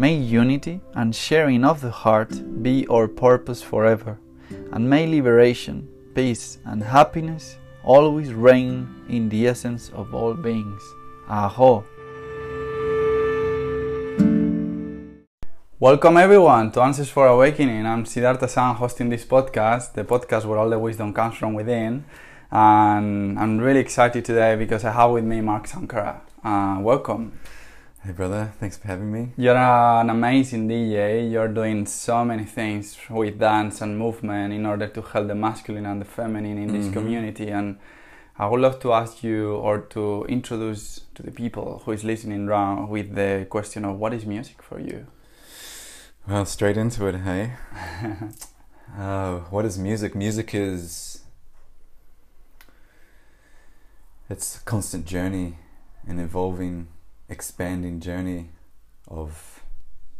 May unity and sharing of the heart be our purpose forever, and may liberation, peace, and happiness always reign in the essence of all beings. Aho! Welcome everyone to Answers for Awakening. I'm Siddhartha San hosting this podcast, the podcast where all the wisdom comes from within. And I'm really excited today because I have with me Mark Sankhara. Uh, welcome. Hey, brother. Thanks for having me. You're an amazing DJ. You're doing so many things with dance and movement in order to help the masculine and the feminine in this Mhm. community. And I would love to ask you or to introduce to the people who is listening round with the question of what is music for you? Well, straight into it, hey? uh, what is music? Music is. It's a constant journey, and evolving, expanding journey of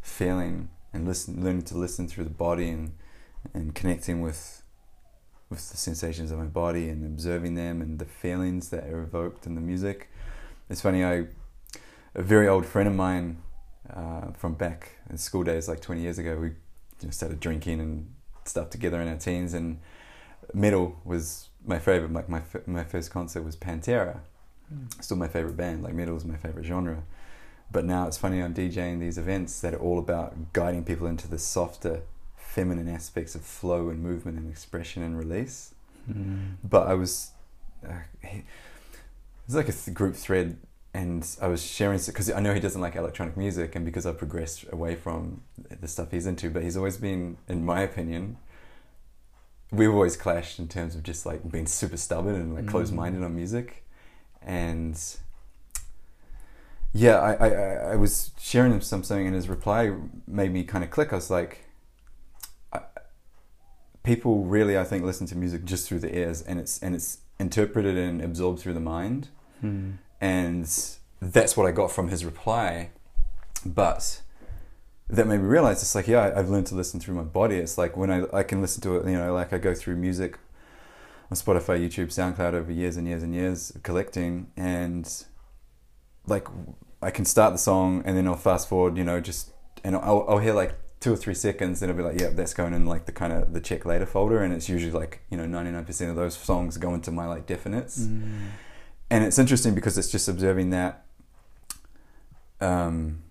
feeling and listen, learning to listen through the body and, and connecting with with the sensations of my body and observing them and the feelings that are evoked in the music. It's funny, I a very old friend of mine uh, from back in school days, like 20 years ago, we you know, started drinking and stuff together in our teens, and metal was my favorite. Like my my first concert was Pantera, still my favorite band. Like metal is my favorite genre. But now it's funny, I'm DJing these events that are all about guiding people into the softer, feminine aspects of flow and movement and expression and release. Mm. But I was, uh, he, it's like a th- group thread, and I was sharing because I know he doesn't like electronic music, and because I've progressed away from the stuff he's into, but he's always been, in my opinion, we've always clashed in terms of just like being super stubborn and like Mm. closed-minded on music, and yeah, I, I, I- was sharing him something, and his reply made me kind of click. I was like, I, people really, I think, listen to music just through the ears, and it's and it's interpreted and absorbed through the mind, Mm. and that's what I got from his reply. But that made me realize it's like, yeah, I've learned to listen through my body. It's like when I I can listen to it, you know, like I go through music on Spotify, YouTube, SoundCloud over years and years and years collecting, and like I can start the song and then I'll fast forward, you know, just and I'll, I'll hear like two or three seconds, and I'll be like, yeah, that's going in like the kind of the check later folder, and it's usually like you know ninety nine percent of those songs go into my like definites, Mm. and it's interesting because it's just observing that. Um,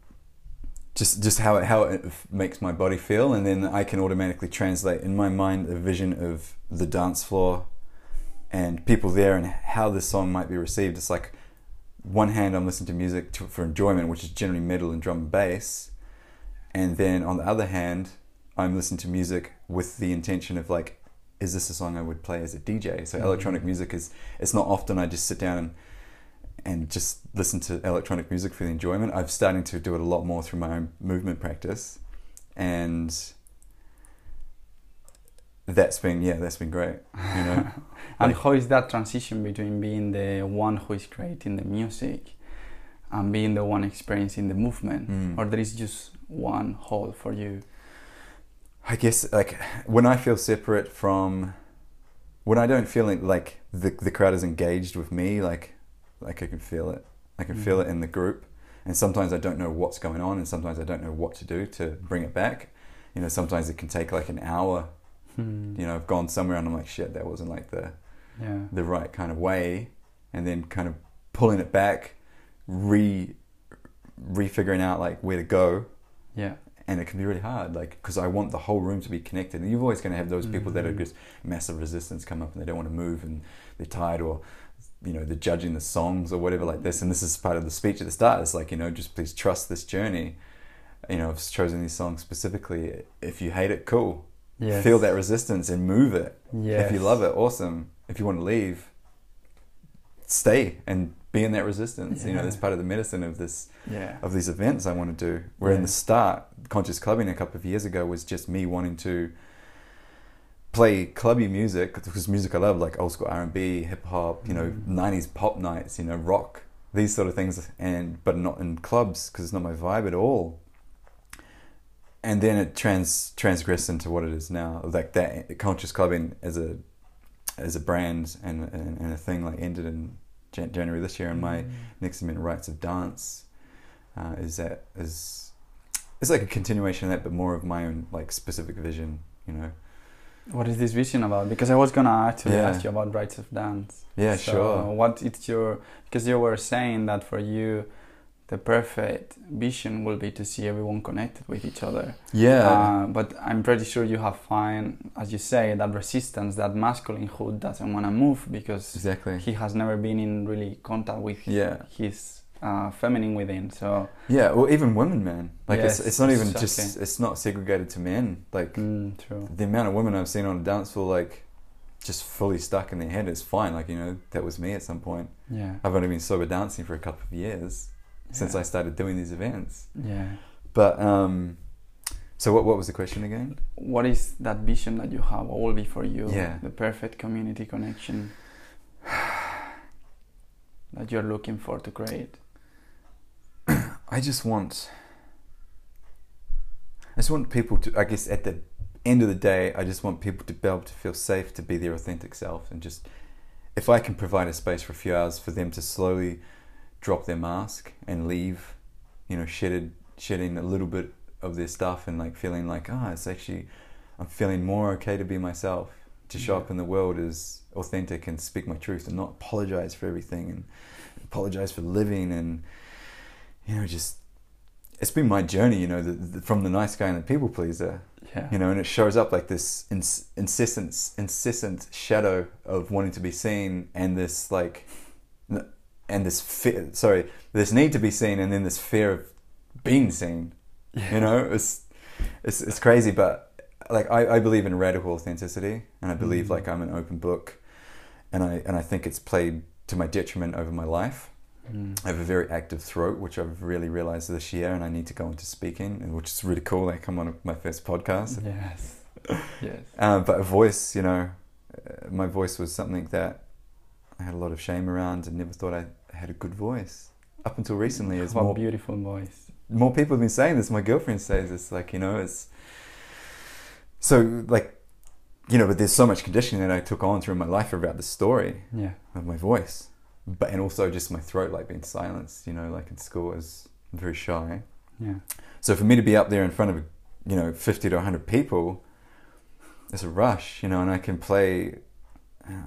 just just how it, how it makes my body feel, and then I can automatically translate in my mind a vision of the dance floor and people there and how this song might be received. It's like one hand I'm listening to music to, for enjoyment, which is generally metal and drum and bass, and then on the other hand, I'm listening to music with the intention of like, is this a song I would play as a DJ? So Mhm. electronic music is it's not often I just sit down and and just listen to electronic music for the enjoyment. I'm starting to do it a lot more through my own movement practice, and that's been yeah, that's been great. You know, And Like- how is that transition between being the one who is creating the music and being the one experiencing the movement? Mm. Or there is just one whole for you? I guess like when I feel separate from when I don't feel like the the crowd is engaged with me, like like I can feel it. I can feel Mhm. it in the group, and sometimes I don't know what's going on, and sometimes I don't know what to do to bring it back. You know, sometimes it can take like an hour. Hmm. You know, I've gone somewhere and I'm like, shit, that wasn't like the Yeah. the right kind of way, and then kind of pulling it back, re refiguring out like where to go, Yeah. and it can be really hard like because i want the whole room to be connected and you're always going to have those people that are Mhm. just massive resistance come up and they don't want to move and they're tired or you know they're judging the songs or whatever like this and this is part of the speech at the start it's like you know just please trust this journey you know i've chosen these songs specifically if you hate it cool Yes. feel that resistance and move it Yes. if you love it awesome if you want to leave stay and be in that resistance you know that's part of the medicine of this Yeah. of these events I want to do. Where in the start, conscious clubbing a couple of years ago was just me wanting to play clubby music because music I love like old school R and B, hip hop, you know, Mm. nineties pop nights, you know, rock, these sort of things, and but not in clubs because it's not my vibe at all. And then it trans transgressed into what it is now, like that conscious clubbing as a as a brand and and, and a thing like ended in Jan- January this year, and my Mm. next amendment rites of dance uh, is that is it's like a continuation of that but more of my own like specific vision you know What is this vision about? Because I was gonna actually Yeah. ask you about rites of dance. yeah So sure What it's your because you were saying that for you, the perfect vision will be to see everyone connected with each other. yeah Uh, but I'm pretty sure you have find, as you say, that resistance, that masculinehood doesn't want to move because exactly he has never been in really contact with yeah his uh, feminine within. So yeah well even women man like Yes, it's, it's not even exactly. just it's not segregated to men like mm, true. the amount of women I've seen on a dance floor like just fully stuck in their head is fine like you know that was me at some point Yeah. I've only been sober dancing for a couple of years since. I started doing these events Yeah. but um so what, what was the question again What is that vision that you have? What will be for you Yeah. the perfect community connection that you're looking for to create? I just want I just want people to I guess at the end of the day I just want people to be able to feel safe to be their authentic self and just if I can provide a space for a few hours for them to slowly drop their mask and leave, you know, shedded shedding a little bit of their stuff and like feeling like, ah, it's actually I'm feeling more okay to be myself, to show Yeah. up in the world as authentic and speak my truth and not apologize for everything and apologize for living and you know just it's been my journey you know the, the, from the nice guy and the people pleaser Yeah. you know and it shows up like this ins- incessant incessant shadow of wanting to be seen and this like and this fear sorry this need to be seen and then this fear of being seen you know it's it's, it's crazy but like I, I believe in radical authenticity and i believe Mhm. like i'm an open book and i and i think it's played to my detriment over my life Mm. I have a very active throat, which I've really realized this year, and I need to go into speaking, and which is really cool. Like I'm on my first podcast, Yes. yes. um, but a voice, you know, uh, my voice was something that I had a lot of shame around, and never thought I had a good voice. Up until recently, it's more beautiful voice. more people have been saying this. My girlfriend says this, like you know, it's so like you know, but there's so much conditioning that I took on through my life about the story Yeah. of my voice, but and also just my throat like being silenced. You know, like in school, I was very shy. Yeah. So for me to be up there in front of you know fifty to hundred people, it's a rush. You know, and I can play.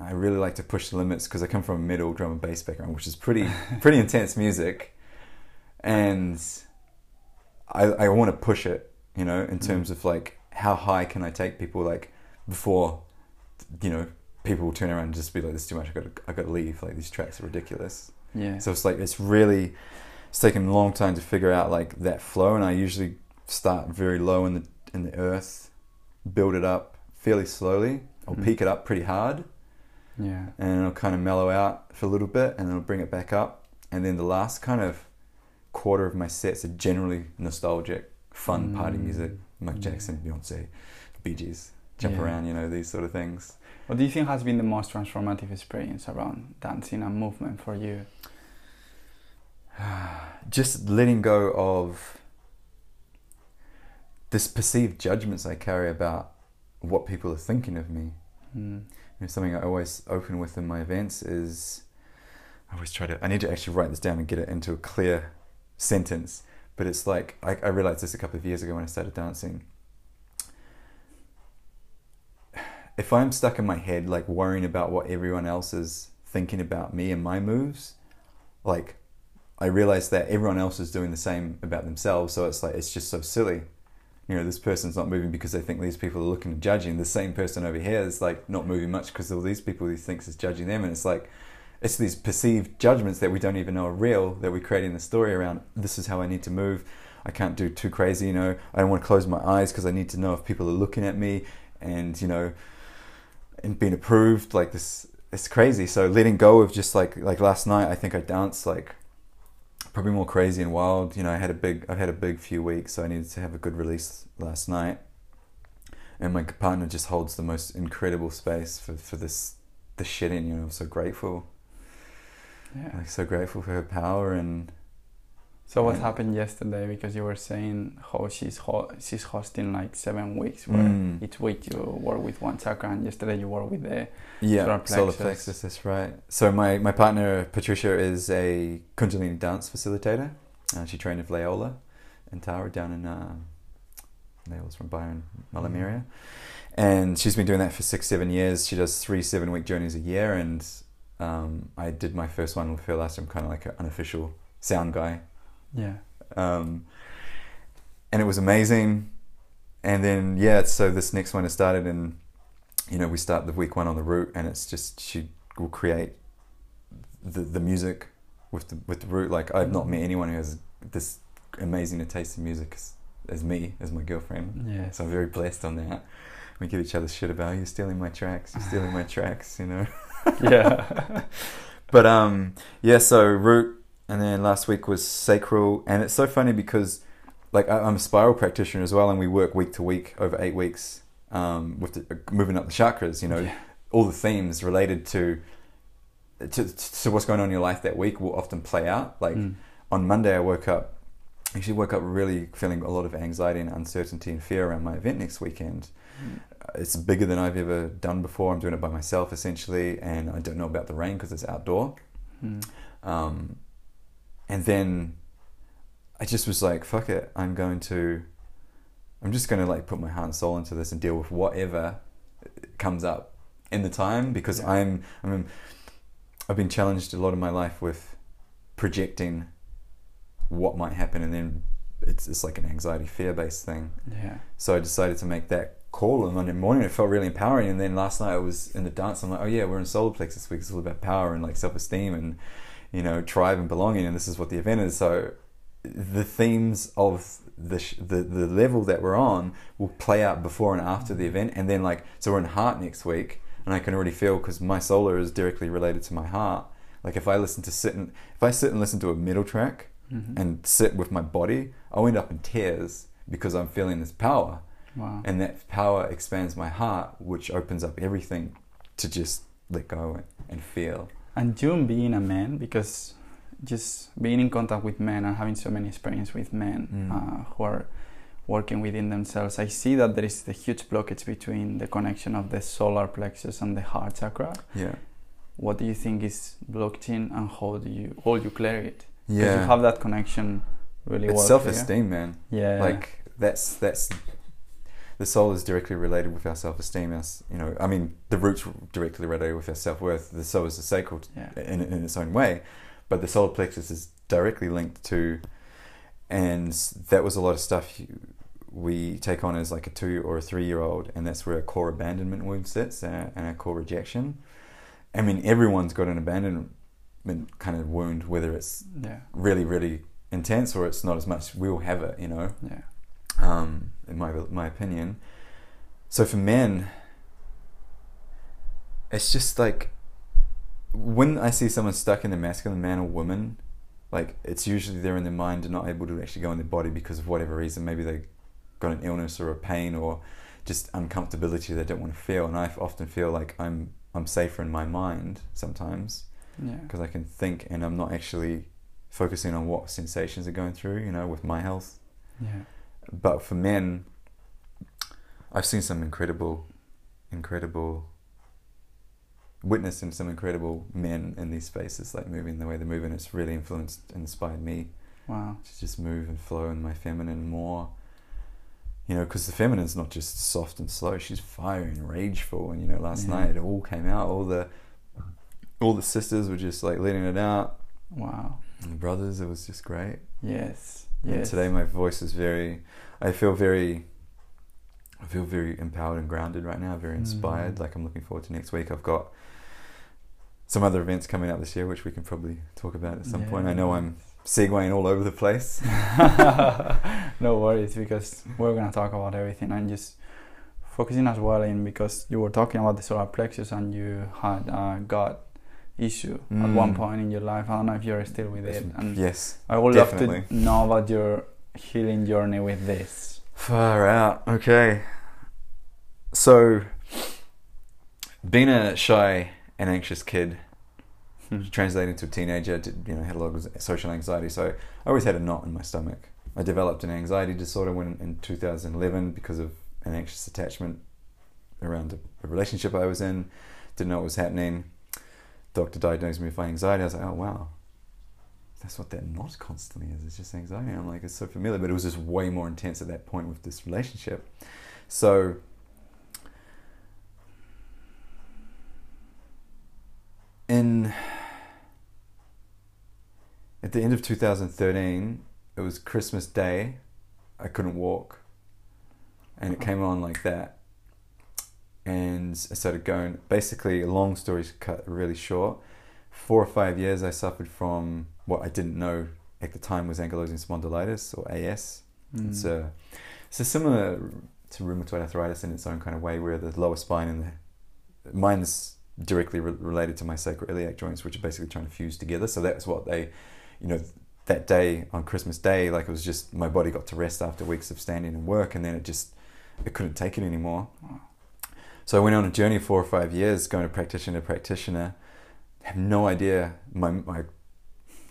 I really like to push the limits because I come from a metal drum and bass background, which is pretty pretty intense music, and I, I want to push it, you know, in Mm. terms of like how high can I take people like before, you know, people will turn around and just be like, this is too much. I got I got to leave. Like these tracks are ridiculous. Yeah. So it's like it's really it's taken a long time to figure out like that flow, and I usually start very low in the in the earth, build it up fairly slowly. I'll Mhm. peak it up pretty hard, yeah. and it'll kind of mellow out for a little bit, and then it'll bring it back up, and then the last kind of quarter of my sets are generally nostalgic, fun party Mm. music, Mike Yeah. Jackson, Beyonce, Bee Gees, jump Yeah. around, you know, these sort of things. What do you think has been the most transformative experience around dancing and movement for you? just letting go of this perceived judgments I carry about what people are thinking of me. Mm. Know, something I always open with in my events is I always try to. I need to actually write this down and get it into a clear sentence. But it's like I, I realized this a couple of years ago when I started dancing. If I'm stuck in my head, like worrying about what everyone else is thinking about me and my moves, like I realized that everyone else is doing the same about themselves. So it's like it's just so silly. You know, this person's not moving because they think these people are looking and judging. The same person over here is like not moving much because all these people he thinks is judging them, and it's like it's these perceived judgments that we don't even know are real that we're creating the story around. This is how I need to move. I can't do too crazy. You know, I don't want to close my eyes because I need to know if people are looking at me, and you know, and being approved. Like this, it's crazy. So letting go of just like like last night, I think I danced like probably more crazy and wild. You know, I had a big, I've had a big few weeks, so I needed to have a good release last night. And my partner just holds the most incredible space for, for this, the shitting. You know, I'm so grateful, Yeah. like so grateful for her power and So what happened yesterday? Because you were saying how she's ho- she's hosting like seven weeks, where Mm. each week you work with one chakra, and yesterday you work with the yeah, Solar solar plexus. plexus. That's right. So my my partner Patricia is a Kundalini dance facilitator. Uh, she trained with Leola and Tara down in uh, Leola's from Byron Mhm. area, and she's been doing that for six seven years. She does three seven week journeys a year, and um, I did my first one with her last time, kind of like an unofficial sound guy yeah um, and it was amazing. And then yeah, so this next one has started, and you know we start the week one on the root, and it's just she will create the the music with the with the root. Like I've not met anyone who has this amazing a taste in music as, as me, as my girlfriend. yes So I'm very blessed on that. We give each other shit about you're stealing my tracks, you're stealing my tracks, you know. yeah But um, yeah. So root, and then last week was sacral, and it's so funny because like I- I'm a spiral practitioner as well, and we work week to week over eight weeks um, with the, moving up the chakras. You know, Yeah. all the themes related to, to to what's going on in your life that week will often play out. Like Mm. on Monday, I woke up. Actually, woke up really feeling a lot of anxiety and uncertainty and fear around my event next weekend Mm. it's bigger than I've ever done before. I'm doing it by myself essentially, and I don't know about the rain because it's outdoor. Mm. Um, and then I just was like, "Fuck it! I'm going to, I'm just going to like put my heart and soul into this and deal with whatever comes up in the time because Yeah. I'm, I'm, I've been challenged a lot of my life with projecting what might happen, and then it's it's like an anxiety fear based thing. yeah So I decided to make that call on Monday morning. It felt really empowering. And then last night I was in the dance. I'm like, oh yeah, we're in solar plex this week. It's all about power and like self esteem and you know tribe and belonging. And this is what the event is. So the themes of the sh- the the level that we're on will play out before and after the event. And then like so we're in heart next week, and I can already feel because my solar is directly related to my heart. Like if I listen to sit and if I sit and listen to a middle track Mhm. and sit with my body, I'll end up in tears because I'm feeling this power wow and that power expands my heart, which opens up everything to just let go and feel. And June being a man, because just being in contact with men and having so many experience with men Mm. uh, who are working within themselves, I see that there is the huge blockage between the connection of the solar plexus and the heart chakra. Yeah, What do you think is blocked in, and how do you how do you clear it? yeah. Because you have that connection really it's well. self-esteem, man. Yeah. Like that's that's the soul is directly related with our self-esteem. Us, you know, I mean, the roots directly related with our self-worth. The soul is sacral yeah. in, in its own way, but the solar plexus is directly linked to and that was a lot of stuff we take on as like a two or a three year old, and that's where a core abandonment wound sits uh, and a, and a core rejection. I mean, everyone's got an abandonment kind of wound, whether it's Yeah. really, really intense or it's not as much. We all have it, you know. Yeah. Um, in my my opinion. So for men, it's just like when I see someone stuck in the masculine man or woman, like it's usually they're in their mind and not able to actually go in their body because of whatever reason. Maybe they got an illness or a pain or just uncomfortability they don't want to feel. And I often feel like I'm I'm safer in my mind sometimes Yeah. because I can think and I'm not actually focusing on what sensations are going through. You know, with my health. Yeah. But for men, I've seen some incredible, incredible, witnessing some incredible men in these spaces, like moving the way they move, and It's really influenced, inspired me Wow. to just move and flow in my feminine more. You know, because the feminine's not just soft and slow; she's fiery and rageful. And you know, last Yeah. night it all came out. All the, all the sisters were just like letting it out. Wow. And the brothers, it was just great. Yes. And today my voice is very, I feel very, I feel very empowered and grounded right now, very inspired. Mm. Like I'm looking forward to next week. I've got some other events coming up this year, which we can probably talk about at some point. I know I'm segueing all over the place. no worries because we're gonna talk about everything and just focusing as well in because you were talking about the solar plexus and you had a gut issue at one Mm. point in your life. I don't know if you're still with it, and yes, I would love to know about your healing journey with this. far out. Okay, so being a shy and anxious kid translated to a teenager, you know, had a lot of social anxiety. So I always had a knot in my stomach. I developed an anxiety disorder when in 2011 because of an anxious attachment around a relationship I was in. Didn't know what was happening. Doctor diagnosed me with anxiety. I was like, oh wow, that's what that knot constantly is. It's just anxiety. I'm like, it's so familiar, but it was just way more intense at that point with this relationship. So in at the end of 2013 it was christmas day i couldn't walk and it came on like that and i started going basically a long story cut really short four or five years i suffered from what i didn't know at the time was ankylosing spondylitis or as Mm. it's a it's a similar to rheumatoid arthritis in its own kind of way, where the lower spine and the mine's directly re- related to my sacroiliac joints, which are basically trying to fuse together. So that's what they, you know, that day on Christmas Day, like it was just my body got to rest after weeks of standing and work, and then it just it couldn't take it anymore. So I went on a journey of four or five years, going to practitioner to practitioner. Have no idea my my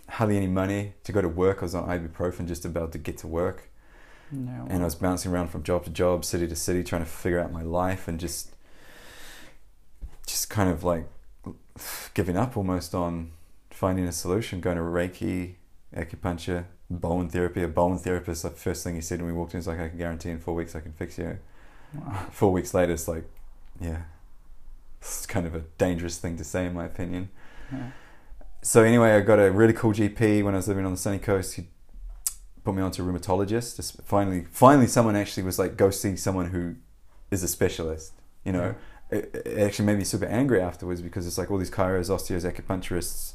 hardly any money to go to work. I was on ibuprofen just about to get to work Yeah, and I was bouncing around from job to job, city to city, trying to figure out my life and just, just kind of like giving up almost on finding a solution. Going to Reiki, acupuncture, Bowen therapy. A Bowen therapist, the first thing he said when we walked in was like, "I can guarantee in four weeks I can fix you." Wow. Four weeks later, it's like, yeah, it's kind of a dangerous thing to say in my opinion. Yeah. So anyway, I got a really cool GP when I was living on the sunny coast. He put me onto a rheumatologist. Just finally, finally, someone actually was like, "Go see someone who is a specialist." You know, it, it actually made me super angry afterwards because it's like all these chiros, osteos, acupuncturists,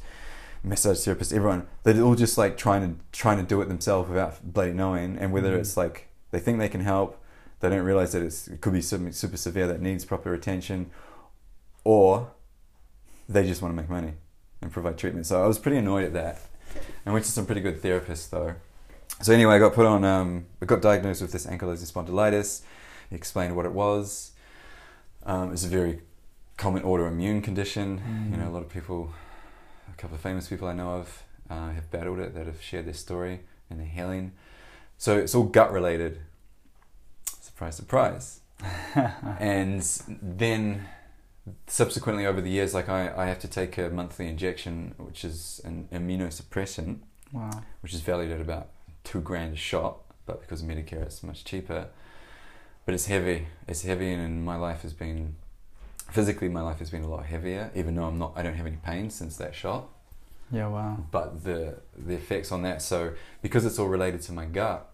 massage therapists, everyone they're all just like trying to trying to do it themselves without bloody knowing. And whether Mhm. it's like they think they can help, they don't realize that it's, it could be something super severe that needs proper attention, or they just want to make money and provide treatment. So I was pretty annoyed at that. I went to some pretty good therapists though. So anyway, I got put on. Um, I got diagnosed with this ankylosing spondylitis. He explained what it was. Um, it's a very common autoimmune condition. You know, a lot of people, a couple of famous people I know of, uh, have battled it that have shared their story and their healing. So it's all gut related. Surprise, surprise. and then subsequently over the years, like I, I have to take a monthly injection, which is an immunosuppressant, Wow. which is valued at about two grand a shot, but because of Medicare, it's much cheaper. But it's heavy. It's heavy, and my life has been physically, my life has been a lot heavier. Even though I'm not, I don't have any pain since that shot. Yeah, wow. but the the effects on that. So because it's all related to my gut,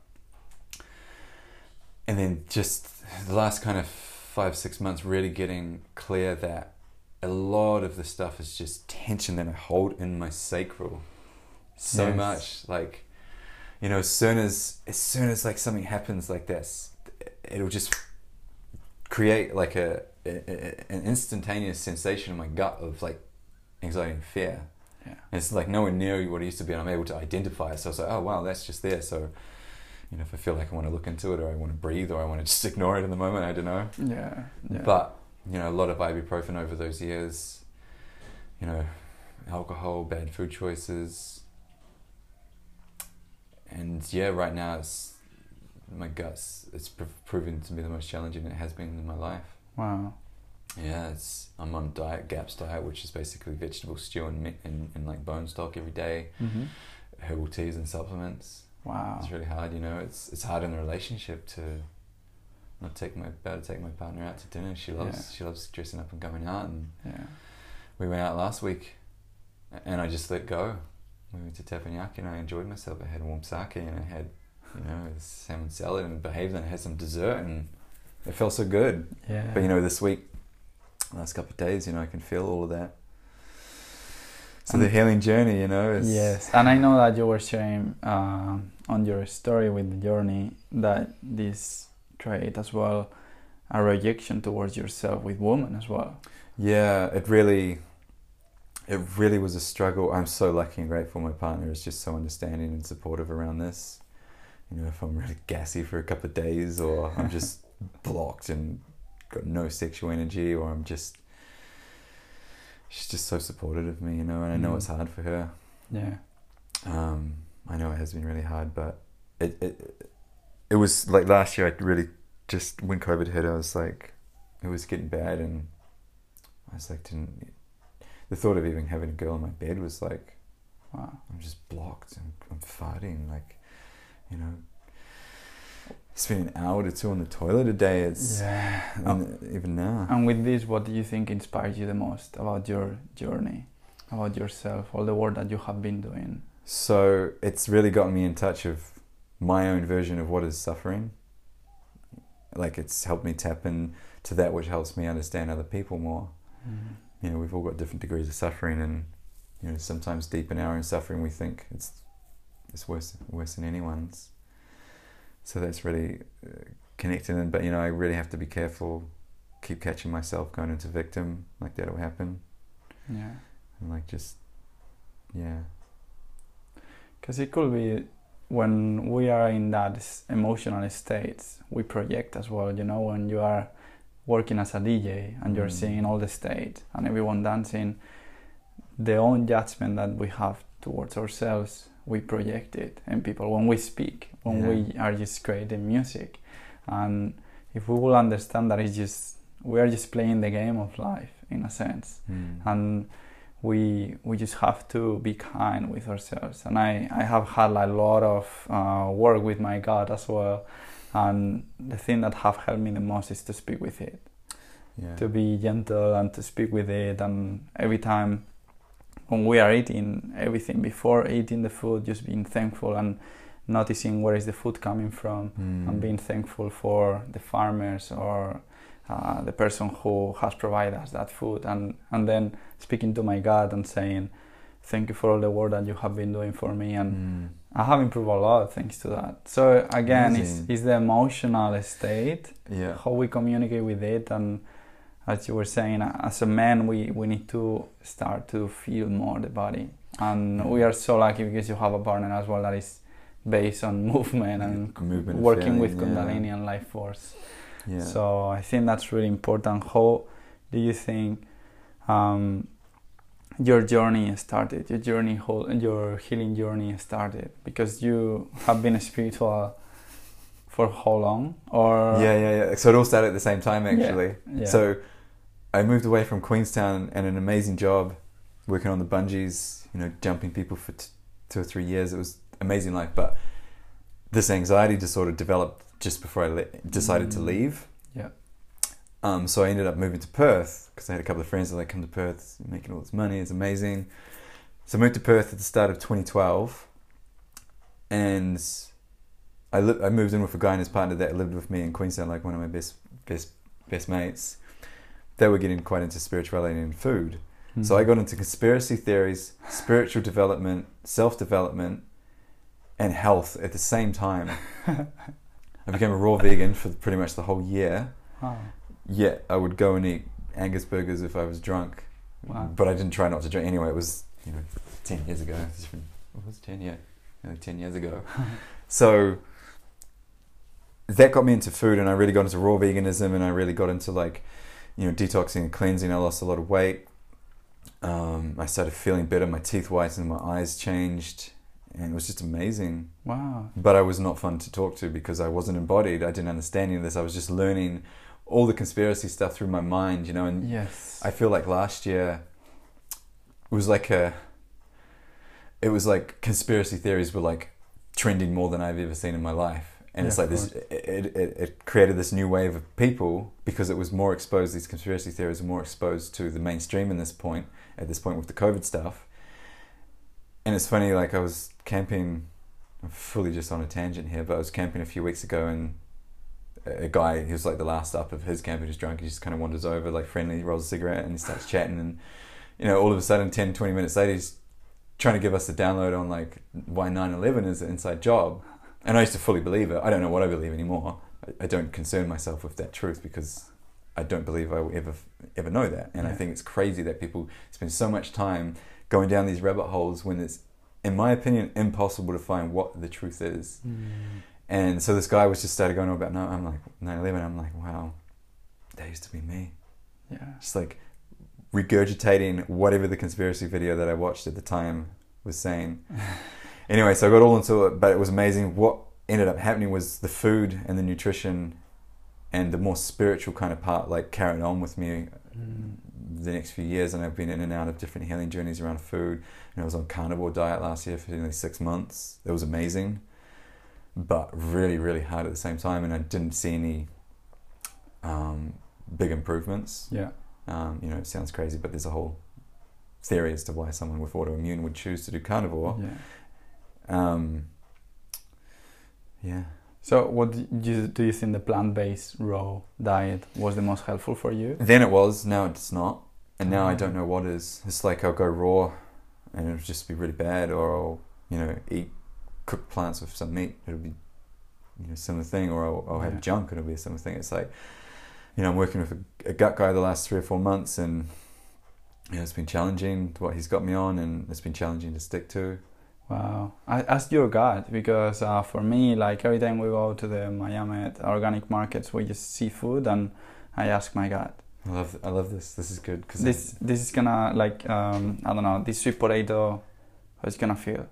and then just the last kind of five six months, really getting clear that a lot of the stuff is just tension that I hold in my sacral so Yes. much. Like you know, as soon as as soon as like something happens like this, it'll just create like a, a, a an instantaneous sensation in my gut of like anxiety and fear. Yeah. And it's like nowhere near what it used to be, and I'm able to identify it. So it's like, oh wow, that's just there. So, you know, if I feel like I want to look into it, or I want to breathe, or I want to just ignore it in the moment, I don't know. Yeah. yeah. But you know, a lot of ibuprofen over those years. You know, alcohol, bad food choices, and yeah, right now it's my guts. It's pr- proven to be the most challenging it has been in my life. wow. Yeah, it's I'm on diet GAPS diet, which is basically vegetable stew and, and, and like bone stock every day, hmm herbal teas and supplements. Wow. It's really hard, you know. It's it's hard in a relationship to not take my about to take my partner out to dinner. She loves Yeah. she loves dressing up and going out, and Yeah. we went out last week, and I just let go. We went to Teppanyaki and I enjoyed myself. I had warm sake and I had you know salmon salad and behaved and I had some dessert and it felt so good. Yeah. But you know, this week, last couple of days, you know, I can feel all of that. So the healing journey, you know, is Yes, and I know that you were sharing uh, on your story with the journey that this trait as well, a rejection towards yourself with women as well. Yeah, it really, it really was a struggle. I'm so lucky and grateful. My partner is just so understanding and supportive around this. You know, if I'm really gassy for a couple of days, or I'm just blocked and got no sexual energy, or I'm just, she's just so supportive of me. You know, and I know Mm. it's hard for her. Yeah. Um, I know it has been really hard, but it, it it was like last year. I really just when COVID hit, I was like, it was getting bad, and I was like, didn't the thought of even having a girl in my bed was like, Wow. I'm just blocked and I'm farting, like, you know. Spend an hour to two on the toilet a day. It's Yeah. and even now. And with this, what do you think inspired you the most about your journey, about yourself, all the work that you have been doing? So it's really gotten me in touch of my own version of what is suffering. Like it's helped me tap in to that which helps me understand other people more. You know, we've all got different degrees of suffering, and you know, sometimes deep in our own suffering, we think it's it's worse worse than anyone's. So that's really uh, connected. And but you know, I really have to be careful, keep catching myself going into victim, like that'll happen, Yeah. and like just yeah. Because it could be when we are in that emotional state, we project as well. You know, when you are working as a DJ and you're Mm. seeing all the state and everyone dancing, the own judgment that we have towards ourselves, we project it in people when we speak, when Yeah. we are just creating music. And if we will understand that it's just, we are just playing the game of life in a sense Mm. and we we just have to be kind with ourselves. And i i have had a lot of uh, work with my god as well. And the thing that have helped me the most is to speak with it. Yeah. to be gentle and to speak with it. And every time when we are eating everything before eating the food just being thankful and noticing where is the food coming from. Mm. and being thankful for the farmers or uh, the person who has provided us that food and, and then speaking to my God and saying thank you for all the work that you have been doing for me and Mm. I have improved a lot thanks to that so again it's, Amazing. it's the emotional state Yeah. how we communicate with it and as you were saying as a man we, we need to start to feel more the body and we are so lucky because you have a partner as well that is based on movement and Movement working with feeling, yeah. kundalini and life force Yeah. so I think that's really important. How do you think um, your journey started? Your journey, whole, your healing journey started because you have been a spiritual for how long? Or yeah, yeah, yeah. So it all started at the same time, Yeah, actually. yeah. So I moved away from Queenstown and an amazing job working on the bungees, you know, jumping people for t- two or three years. It was amazing life, but this anxiety disorder developed just before I le- decided to Mm. leave. Yeah. Um, so I ended up moving to Perth because I had a couple of friends that like come to Perth, making all this money. It's amazing. so I moved to Perth at the start of 2012, and I li- I moved in with a guy and his partner that lived with me in Queensland, like one of my best best best mates. They were getting quite into spirituality and food, Mm. so I got into conspiracy theories, spiritual development, self development, and health at the same time. I became a raw vegan for pretty much the whole year. Wow. Yet I would go and eat Angus burgers if I was drunk, Wow. but I didn't try not to drink anyway. It was you know ten years ago. What was ten? Yeah, nearly ten years ago. so that got me into food, and I really got into raw veganism, and I really got into like you know detoxing and cleansing. I lost a lot of weight. Um, I started feeling better. My teeth whitened, my eyes changed, and it was just amazing. Wow. But I was not fun to talk to because I wasn't embodied. I didn't understand any of this. I was just learning all the conspiracy stuff through my mind, you know. And Yes. I feel like last year it was like a. It was like conspiracy theories were like trending more than I've ever seen in my life, and Yeah, it's like this. It, it it created this new wave of people because it was more exposed. These conspiracy theories were more exposed to the mainstream in this point. At this point with the COVID stuff, and it's funny. Like I was camping, I'm fully just on a tangent here, but I was camping a few weeks ago and a guy he was like the last up of his camp he was drunk he just kind of wanders over like friendly rolls a cigarette and he starts chatting and you know all of a sudden 10 20 minutes later he's trying to give us a download on like why 9-11 is an inside job. And i used to fully believe it. I don't know what i believe anymore. I, I don't concern myself with that truth because i don't believe i will ever ever know that. And i think it's crazy that people spend so much time going down these rabbit holes when it's in my opinion impossible to find what the truth is Mm. and so this guy was just started going on about, no, I'm like 9/11. I'm like, wow, that used to be me. Yeah. Just like regurgitating whatever the conspiracy video that I watched at the time was saying. anyway, so I got all into it, but it was amazing. What ended up happening was the food and the nutrition, and the more spiritual kind of part, like carried on with me Mm. The next few years, and I've been in and out of different healing journeys around food. And I was on carnivore diet last year for nearly six months. It was amazing, but really, really hard at the same time. And I didn't see any um, big improvements. Yeah. Um, you know, it sounds crazy, but there's a whole theory as to why someone with autoimmune would choose to do carnivore. Yeah. Um, yeah. So, what do you, do you think the plant-based raw diet was the most helpful for you? Then it was. Now it's not. And now I don't mm-hmm. know what is. It's like I'll go raw, and it'll just be really bad, or I'll you know eat cooked plants with some meat. It'll be you know similar thing, or I'll, I'll have Yeah. junk, and it'll be a similar thing. It's like you know I'm working with a, a gut guy the last three or four months, and you know, it's been challenging what he's got me on, and it's been challenging to stick to. Wow. I asked your gut because uh, for me, like every time we go to the Miami organic markets, we just see food, and I ask my gut. I love I love this. This is good because This this is gonna like um, I don't know this sweet potato, how it's gonna feel.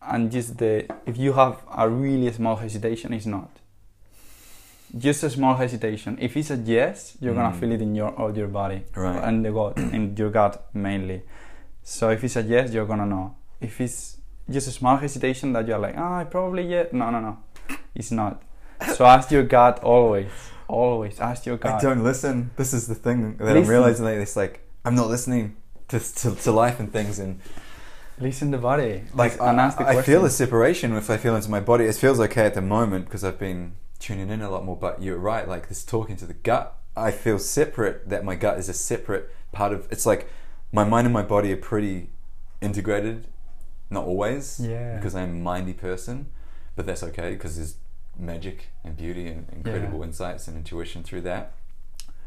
And just the if you have a really small hesitation, it's not. Just a small hesitation. If it's a yes, you're gonna Mm. feel it in your all your body right. and the gut in your gut mainly. So if it's a yes, you're gonna know. If it's just a small hesitation that you're like, ah, probably yeah. No, no, no, it's not. So ask your gut always, always ask your gut. I don't listen. This is the thing that I'm realizing lately. It's like I'm not listening to, to, to life and things, and Listen the body, like I, the I feel a separation if I feel into my body. It feels okay at the moment because I've been tuning in a lot more. But you're right, like this talking to the gut, I feel separate. That my gut is a separate part of. It's like my mind and my body are pretty integrated. Not always, Yeah. because I'm a mindy person, but that's okay because there's magic and beauty and incredible insights and intuition through that.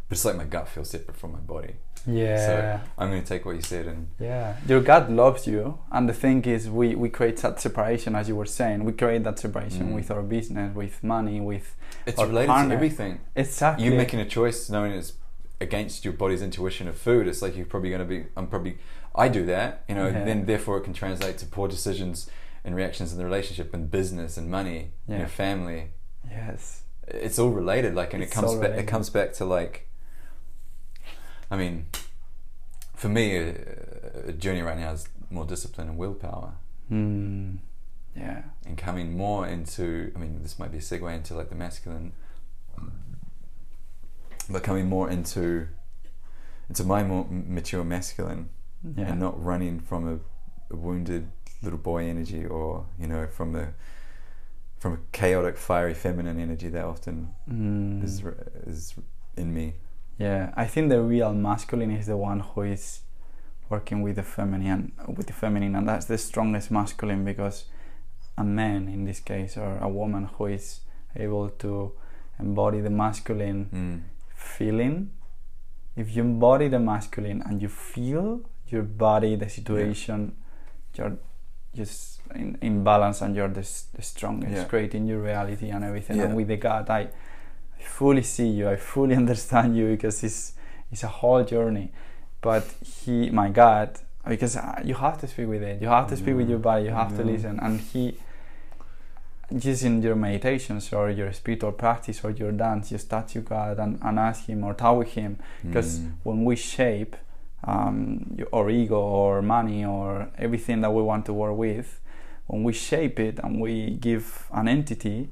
But it's like my gut feels separate from my body. Yeah, So I'm going to take what you said and yeah. Your gut loves you, and the thing is, we we create that separation, as you were saying. We create that separation Mm. with our business, with money, with it's related partner. to everything. exactly. You're making a choice knowing it's against your body's intuition of food. It's like you're probably going to be. I'm probably. I do that, you know. Yeah. Then therefore it can translate to poor decisions and reactions in the relationship and business and money, Yeah. family. yes. It's all related. Like, and It's it comes all back. It comes back to like. I mean, for me, a, a journey right now is more discipline and willpower. Hmm. Yeah. and coming more into i mean this might be a segue into like the masculine but coming more into into my more mature masculine yeah. and not running from a, a wounded little boy energy or you know from a from a chaotic fiery feminine energy that often Mm. is is in me Yeah, I think the real masculine is the one who is working with the feminine, with the feminine, and that's the strongest masculine because a man, in this case, or a woman who is able to embody the masculine mm. feeling. If you embody the masculine and you feel your body, the situation, you're just in, in balance and you're the, the strongest, Yeah. creating your reality and everything. Yeah. And with the God, I, I fully see you, I fully understand you because it's, it's a whole journey. But He, my God, because uh, you have to speak with it, you have to speak with your body, you have to listen. And He, just in your meditations or your spiritual practice or your dance, just touch your God and, and ask Him or talk with Him because Mm. when we shape um, our ego or money or everything that we want to work with, when we shape it and we give an entity,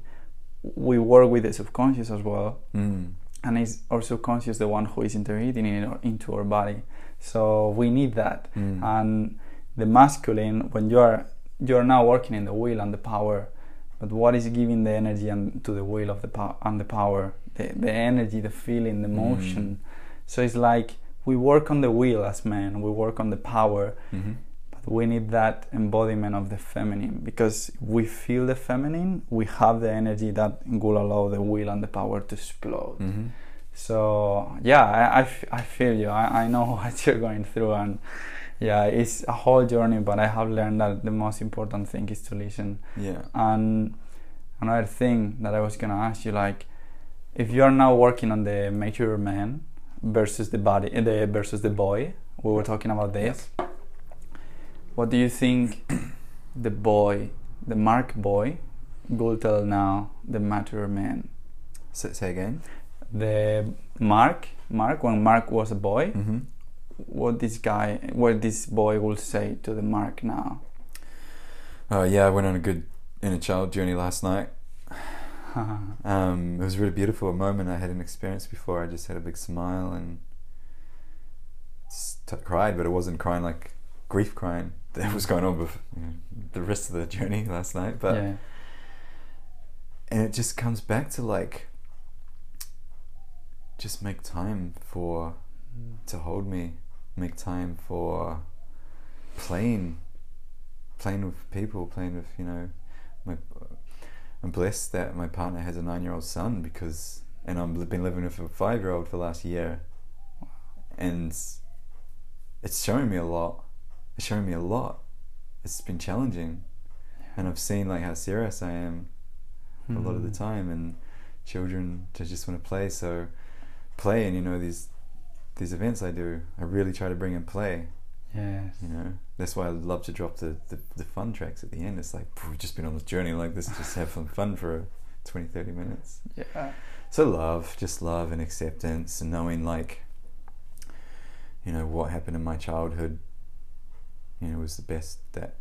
we work with the subconscious as well, Mm. and is our subconscious the one who is integrating it into our body. So we need that, Mm. and the masculine when you are you are now working in the will and the power. But what is giving the energy and to the will of the power and the power, the, the energy, the feeling, the Mm. motion. So it's like we work on the will as men, we work on the power, Mhm. but we need that embodiment of the feminine because we feel the feminine, we have the energy that will allow the will and the power to explode. Mhm. So yeah, I, I f- I feel you. I, I know what you're going through, and yeah, it's a whole journey. But I have learned that the most important thing is to listen. Yeah. And another thing that I was gonna ask you, like, if you are now working on the mature man versus the body, uh, the versus the boy, we were talking about this. What do you think the boy, the Mark boy, will tell now the mature man? Say, say again. The Mark, Mark, when Mark was a boy, Mm-hmm. what this guy, what this boy will say to the Mark now? Oh yeah, I went on a good inner child journey last night. Um, it was really beautiful. A moment I hadn't experienced before. I just had a big smile and just t- cried, but it wasn't crying like grief crying. That was going on with you know, the rest of the journey last night. But yeah, and it just comes back to like just make time for to hold me make time for playing playing with people playing with you know my I'm blessed that my partner has a nine year old son because and I've been living with a five year old for the last year. And it's showing me a lot. It's showing me a lot. It's been challenging. And I've seen like how serious I am a lot of the Mm. time and children just want to play. So play and you know these these events I do I really try to bring in play Yes. you know that's why I love to drop the, the, the fun tracks at the end it's like we've just been on this journey like this just have some fun for 20 30 minutes Yeah. so love just love and acceptance and knowing like you know what happened in my childhood you know was the best that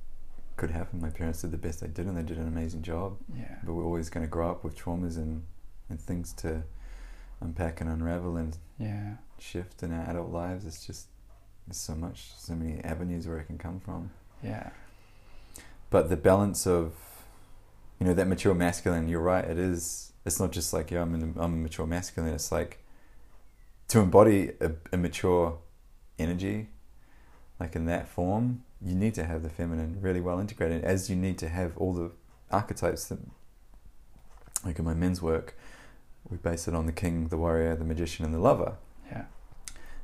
could happen my parents did the best they did and they did an amazing job Yeah. but we're always going to grow up with traumas and, and things to unpack and unravel and Yeah. shift in our adult lives. It's just so much, so many avenues where it can come from. Yeah. But the balance of, you know, that mature masculine. You're right. It is. It's not just like yeah, I'm an, I'm a mature masculine. It's like to embody a, a mature energy, like in that form. You need to have the feminine really well integrated, as you need to have all the archetypes that, like in my men's work, we base it on the king, the warrior, the magician, and the lover. Yeah.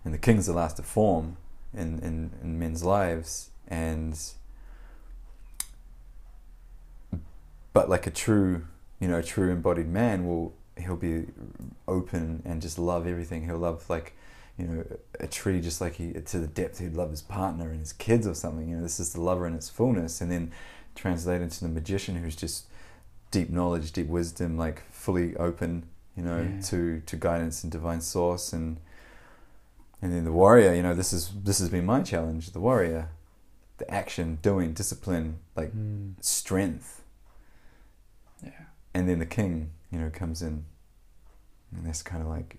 and the king's the last to form in, in, in men's lives and but like a true you know a true embodied man will he'll be open and just love everything. He'll love like you know a tree just like he to the depth he'd love his partner and his kids or something. You know this is the lover in its fullness. And then translate into the magician who's just deep knowledge deep wisdom like fully open you know Yeah. to to guidance and divine source. And and then the warrior you know this is this has been my challenge the warrior the action doing discipline like Mm. strength Yeah. and then the king you know comes in and that's kind of like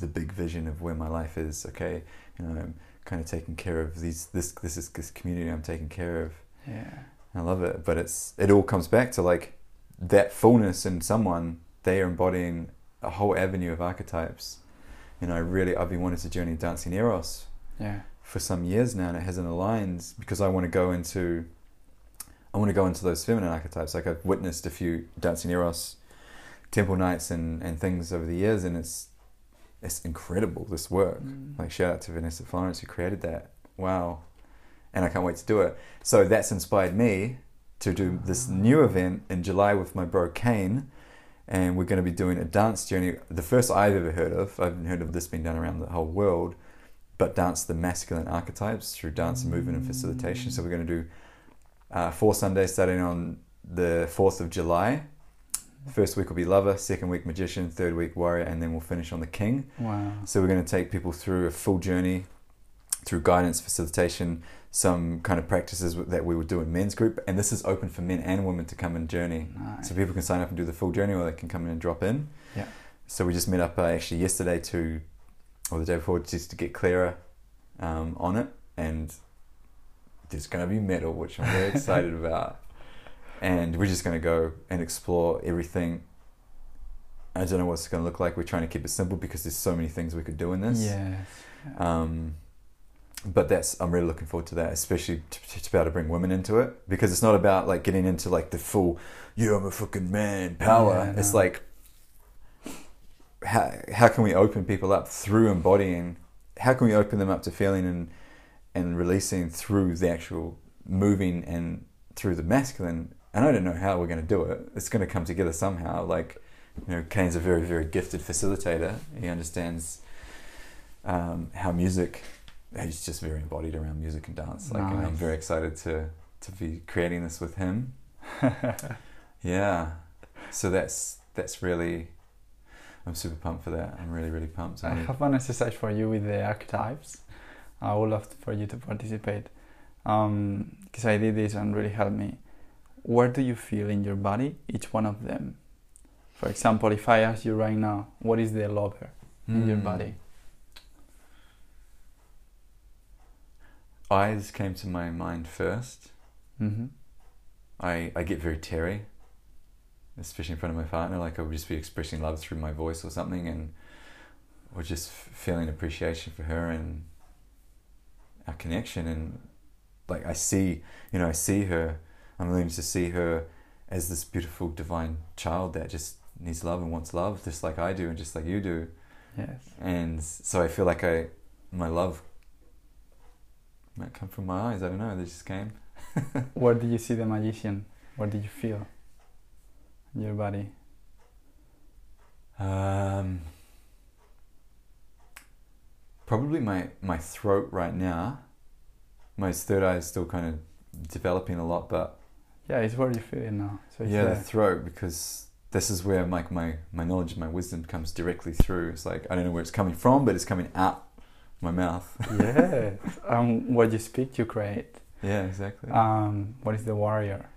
the big vision of where my life is okay you know I'm kind of taking care of these this this is this community I'm taking care of. Yeah. I love it, but it's it all comes back to like that fullness in someone. They are embodying a whole avenue of archetypes. You know, I really I've been wanting to journey dancing eros Yeah. for some years now, and it hasn't aligned because I want to go into I want to go into those feminine archetypes. Like I've witnessed a few dancing eros temple nights and and things over the years, and it's it's incredible this work. Mm. Like shout out to Vanessa Florence who created that. Wow. And I can't wait to do it. So that's inspired me to do this new event in July with my bro Kane. And we're going to be doing a dance journey. The first I've ever heard of. I haven't heard of this being done around the whole world. But dance the masculine archetypes through dance and movement and facilitation. So we're going to do uh, four Sundays starting on the 4th of July. First week will be lover, second week magician, third week warrior, and then we'll finish on the king. Wow. So we're going to take people through a full journey through guidance, facilitation, some kind of practices that we would do in men's group, and this is open for men and women to come and journey. Nice. So people can sign up and do the full journey, or they can come in and drop in. Yeah. So we just met up uh, actually yesterday to, or the day before, just to get clearer um, on it, and there's going to be metal, which I'm very excited about, and we're just going to go and explore everything. I don't know what it's going to look like. We're trying to keep it simple because there's so many things we could do in this. Yes. Um, but that's I'm really looking forward to that, especially to, to be able to bring women into it because it's not about like getting into like the full "yeah I'm a fucking man" power. Yeah, It's like how how can we open people up through embodying? How can we open them up to feeling and and releasing through the actual moving and through the masculine? And I don't know how we're going to do it. It's going to come together somehow. Like you know, Kane's a very very gifted facilitator. He understands um, how music he's just very embodied around music and dance like and i'm very excited to to be creating this with him yeah so that's that's really i'm super pumped for that i'm really really pumped I have an exercise for you with the archetypes. I would love for you to participate because I did this and really helped me. Where do you feel in your body each one of them? For example, if I ask you right now, what is the lover in your Mm. body? Eyes came to my mind first Mm-hmm. i i get very teary especially in front of my partner like i would just be expressing love through my voice or something and or just feeling appreciation for her and our connection and like I see you know I see her I'm learning to see her as this beautiful divine child that just needs love and wants love just like I do and just like you do Yes. and so I feel like I my love might come from my eyes I don't know they just came Where do you see the magician? Where do you feel in your body? Um, probably my my throat right now. My third eye is still kind of developing a lot, but Yeah, it's where you feel it now. So it's yeah, the throat because this is where like my my knowledge, my wisdom comes directly through. It's like I don't know where it's coming from, but it's coming out my mouth. yes. Um, what you speak, you create. yeah, exactly. Um, what is the warrior?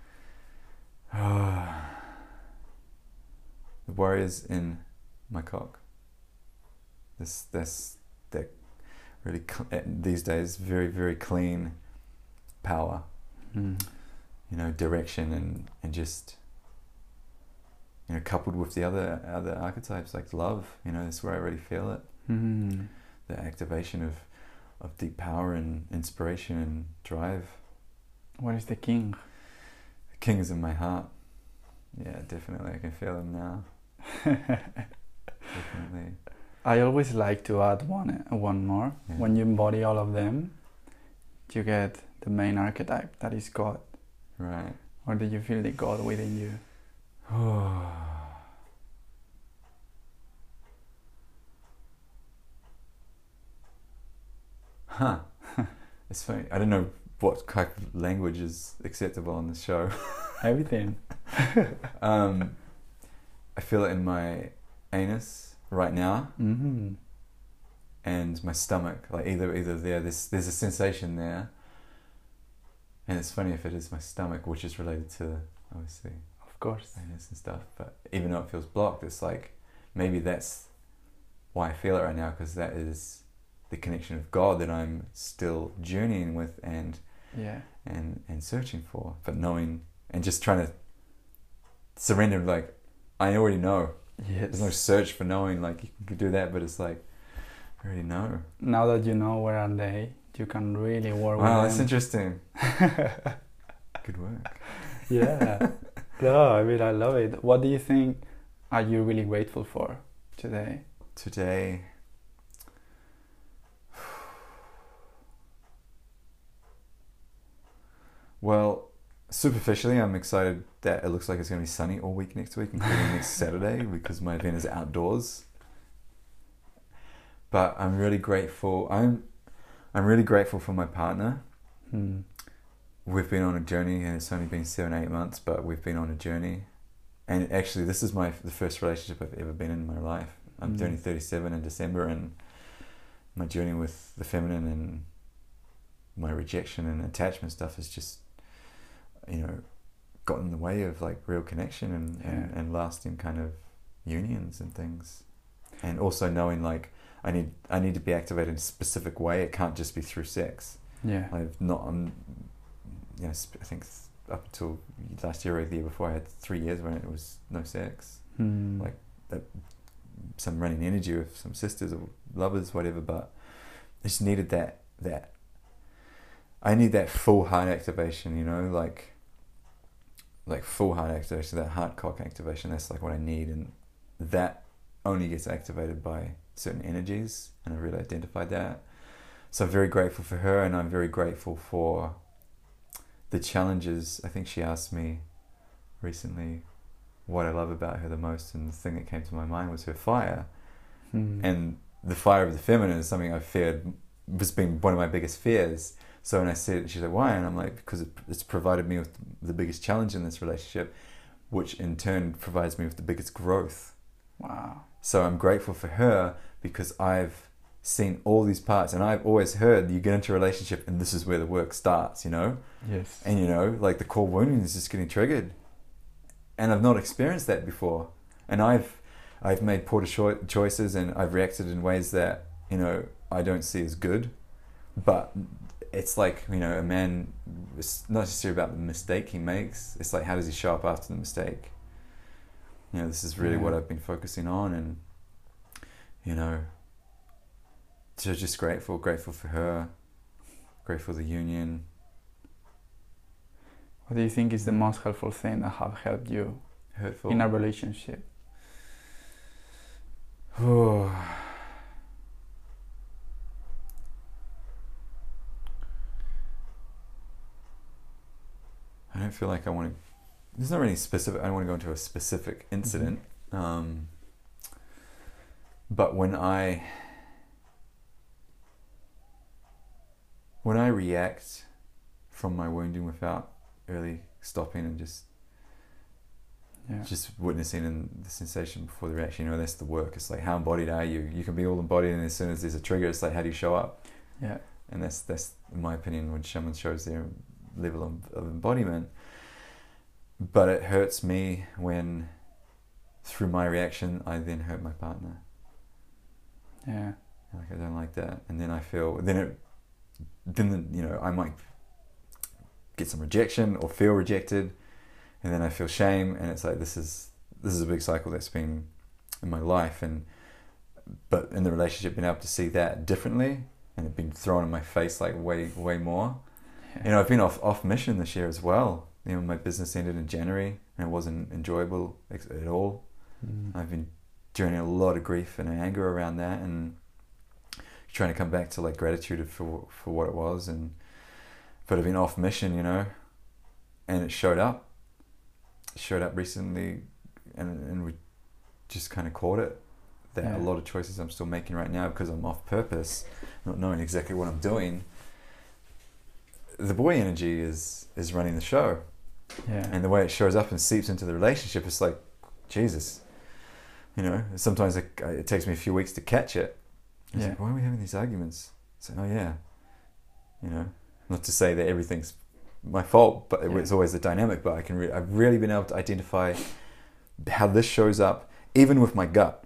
the warrior's in my cock. This this that really cl- eh, these days very very clean power. Mm. you know, direction and, and just you know, coupled with the other other archetypes like love, you know, that's where I really feel it. Mm. The activation of of deep power and inspiration and drive. What is the king? The king is in my heart. Yeah, definitely. I can feel him now. Definitely. I always like to add one one more. Yeah. When you embody all of them, you get the main archetype that is God. Right. Or do you feel the God within you? huh. It's funny. I don't know what type of language is acceptable on this show. Everything. Um, I feel it in my anus right now Mm-hmm. and my stomach. Like either either there, there's there's a sensation there, and it's funny if it is my stomach, which is related to obviously Of course. anus and stuff. But even though it feels blocked, it's like maybe that's why I feel it right now because that is the connection of God that I'm still journeying with and Yeah. and and searching for, but knowing and just trying to surrender. Like I already know. Yes. There's no search for knowing. Like you can do that, but it's like I already know. now that you know where are they, you can really work Wow, with that's them. interesting. Good work. yeah. no, I mean I love it. What do you think are you really grateful for today? Today, well, superficially, I'm excited that it looks like it's going to be sunny all week next week, including next Saturday, because my event is outdoors. But I'm really grateful. I'm, I'm really grateful for my partner. Hmm. We've been on a journey, and it's only been seven, eight months, but we've been on a journey. And actually, this is my the first relationship I've ever been in in my life. I'm Mm. turning 37 in December, and my journey with the feminine and my rejection and attachment stuff is just, you know, got in the way of like real connection and, and, Yeah. and lasting kind of unions and things. And also knowing like I need I need to be activated in a specific way. It can't just be through sex. Yeah. I've not. I'm, you know, I think up until last year or the year before, I had three years when it was no sex. Hmm. Like Some running energy with some sisters or lovers, whatever. But I just needed that. That I need that full heart activation. You know, like like full heart activation, that heart cock activation. That's like what I need, and that only gets activated by certain energies, and I really identified that. So I'm very grateful for her, and I'm very grateful for the challenges. I think she asked me recently what I love about her the most, and the thing that came to my mind was her fire. Hmm. And the fire of the feminine is something I've feared, has been one of my biggest fears. So when I said, she's like, why? And I'm like, because it's provided me with the biggest challenge in this relationship, which in turn provides me with the biggest growth. wow. So I'm grateful for her because I've seen all these parts and I've always heard you get into a relationship and this is where the work starts, you know? Yes. And you know, like the core wounding is just getting triggered. And I've not experienced that before. And I've I've made poor cho- choices and I've reacted in ways that, you know, I don't see as good. But it's like, you know, a man it's not necessarily about the mistake he makes. It's like how does he show up after the mistake? You know, this is really what I've been focusing on and you know so just grateful, grateful for her, grateful for the union. What do you think is the most helpful thing that have helped you Hurtful. in a relationship? I don't feel like I want to. There's not really specific. I don't want to go into a specific incident. Um, but when I when I react from my wounding without really stopping and just Yeah. just witnessing and the sensation before the reaction, you know, that's the work. It's like how embodied are you? You can be all embodied, and as soon as there's a trigger, it's like how do you show up? Yeah. and that's that's in my opinion when shaman shows their level of, of embodiment but it hurts me when through my reaction i then hurt my partner Yeah. like i don't like that and then i feel then it then the, you know i might get some rejection or feel rejected and then i feel shame and it's like this is this is a big cycle that's been in my life and but in the relationship being able to see that differently and it been thrown in my face like way way more. You know i've been off off mission this year as well you know my business ended in january and it wasn't enjoyable ex- at all Mm. I've been journeying a lot of grief and anger around that, and trying to come back to like gratitude for for what it was, and but I've been off mission, you know, and it showed up. It showed up recently, and and we just kind of caught it. That Yeah. a lot of choices I'm still making right now because I'm off purpose, not knowing exactly what I'm doing. The boy energy is is running the show, Yeah. and the way it shows up and seeps into the relationship, it's like, Jesus. You know, sometimes it, uh, it takes me a few weeks to catch it. It's Yeah. like, why are we having these arguments? It's like, oh yeah. You know, not to say that everything's my fault, but it Yeah. was always the dynamic. But I can, re- I've really been able to identify how this shows up, even with my gut.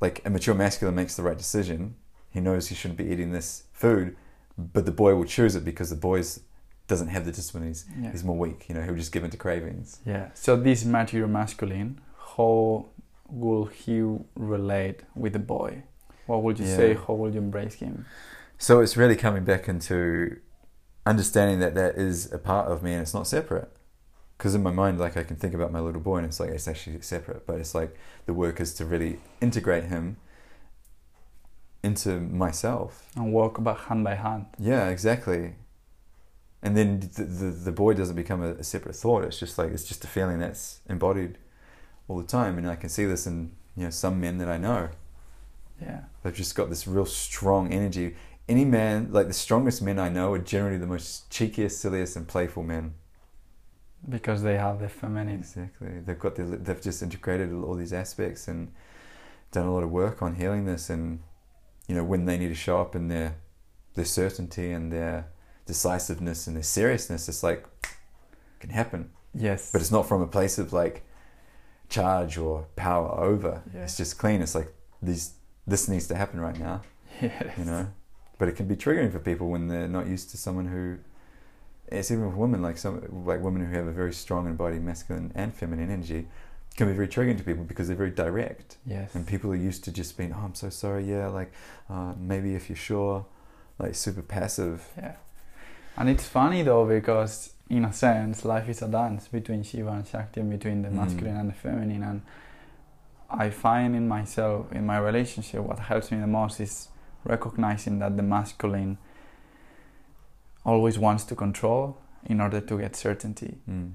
Like a mature masculine makes the right decision, he knows he shouldn't be eating this food, but the boy will choose it because the boy's doesn't have the discipline. He's, Yeah. he's more weak. You know, he'll just give in to cravings. Yeah. So this material masculine, how will he relate with the boy? What would you Yeah. say? How will you embrace him? So it's really coming back into understanding that that is a part of me and it's not separate. Because in my mind, like I can think about my little boy and it's like it's actually separate, but it's like the work is to really integrate him into myself. And walk back hand by hand. Yeah, exactly. And then the, the, the boy doesn't become a, a separate thought. It's just like it's just a feeling that's embodied all the time. And I can see this in you know some men that I know. Yeah. They've just got this real strong energy. Any man, like the strongest men I know, are generally the most cheekiest, silliest, and playful men. Because they have the feminine. Exactly. They've got the, they've just integrated all these aspects and done a lot of work on healing this. And you know, when they need to show up in their their certainty and their decisiveness and their seriousness, it's like can happen. Yes. But it's not from a place of like charge or power over. Yeah. It's just clean. It's like these this needs to happen right now. yes. you know but it can be triggering for people when they're not used to someone who it's even with women like some like women who have a very strong embodied masculine and feminine energy can be very triggering to people because they're very direct Yes. and people are used to just being oh i'm so sorry yeah like uh, maybe if you're sure like super passive Yeah. And it's funny though because in a sense life is a dance between Shiva and Shakti and between the Mm. masculine and the feminine and I find in myself in my relationship what helps me the most is recognizing that the masculine always wants to control in order to get certainty mm.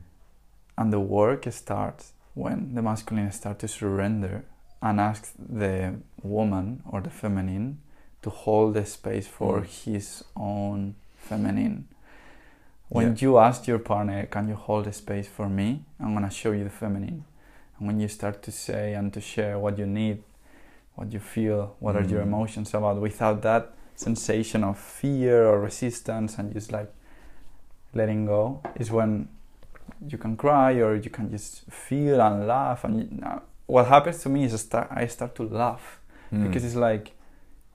and the work starts when the masculine starts to surrender and asks the woman or the feminine to hold the space for Mm. his own feminine. When Yeah. you ask your partner, Can you hold the space for me? I'm gonna show you the feminine. And when you start to say and to share what you need, what you feel, what are your Mm. emotions about, without that sensation of fear or resistance and just like letting go, is when you can cry or you can just feel and laugh and now, what happens to me is I start, I start to laugh Mm. because it's like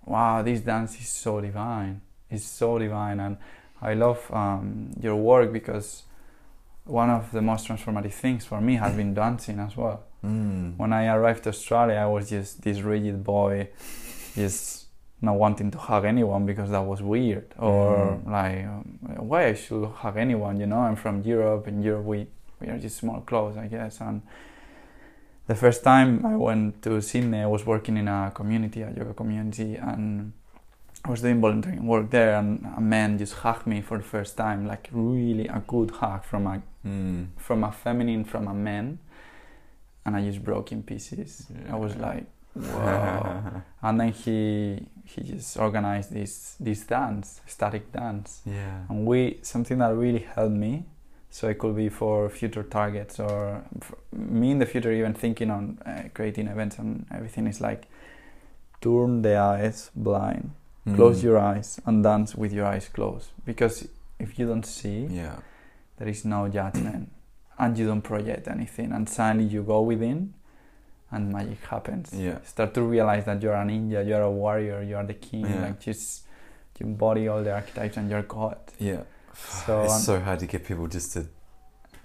wow this dance is so divine it's so divine and I love um, your work because one of the most transformative things for me has been dancing as well Mm. when I arrived to Australia I was just this rigid boy just not wanting to hug anyone because that was weird or Mm. like um, why I should hug anyone you know? I'm from Europe and Europe we we are just small clothes I guess. And the first time I went to Sydney I was working in a community a yoga community and I was doing volunteering work there and a man just hugged me for the first time like really a good hug from a Mm. from a feminine from a man. And I just broke in pieces. I was like wow and then he he just organized this this dance ecstatic dance yeah. and we something that really helped me so it could be for future targets or me in the future even thinking on uh, creating events and everything is like turn the eyes blind close Mm. your eyes and dance with your eyes closed because if you don't see Yeah. there is no judgment and you don't project anything and suddenly you go within and magic happens Yeah. start to realize that you're a ninja you're a warrior you're the king Yeah. like just you embody all the archetypes and you're god Yeah. So, it's um, so hard to get people just to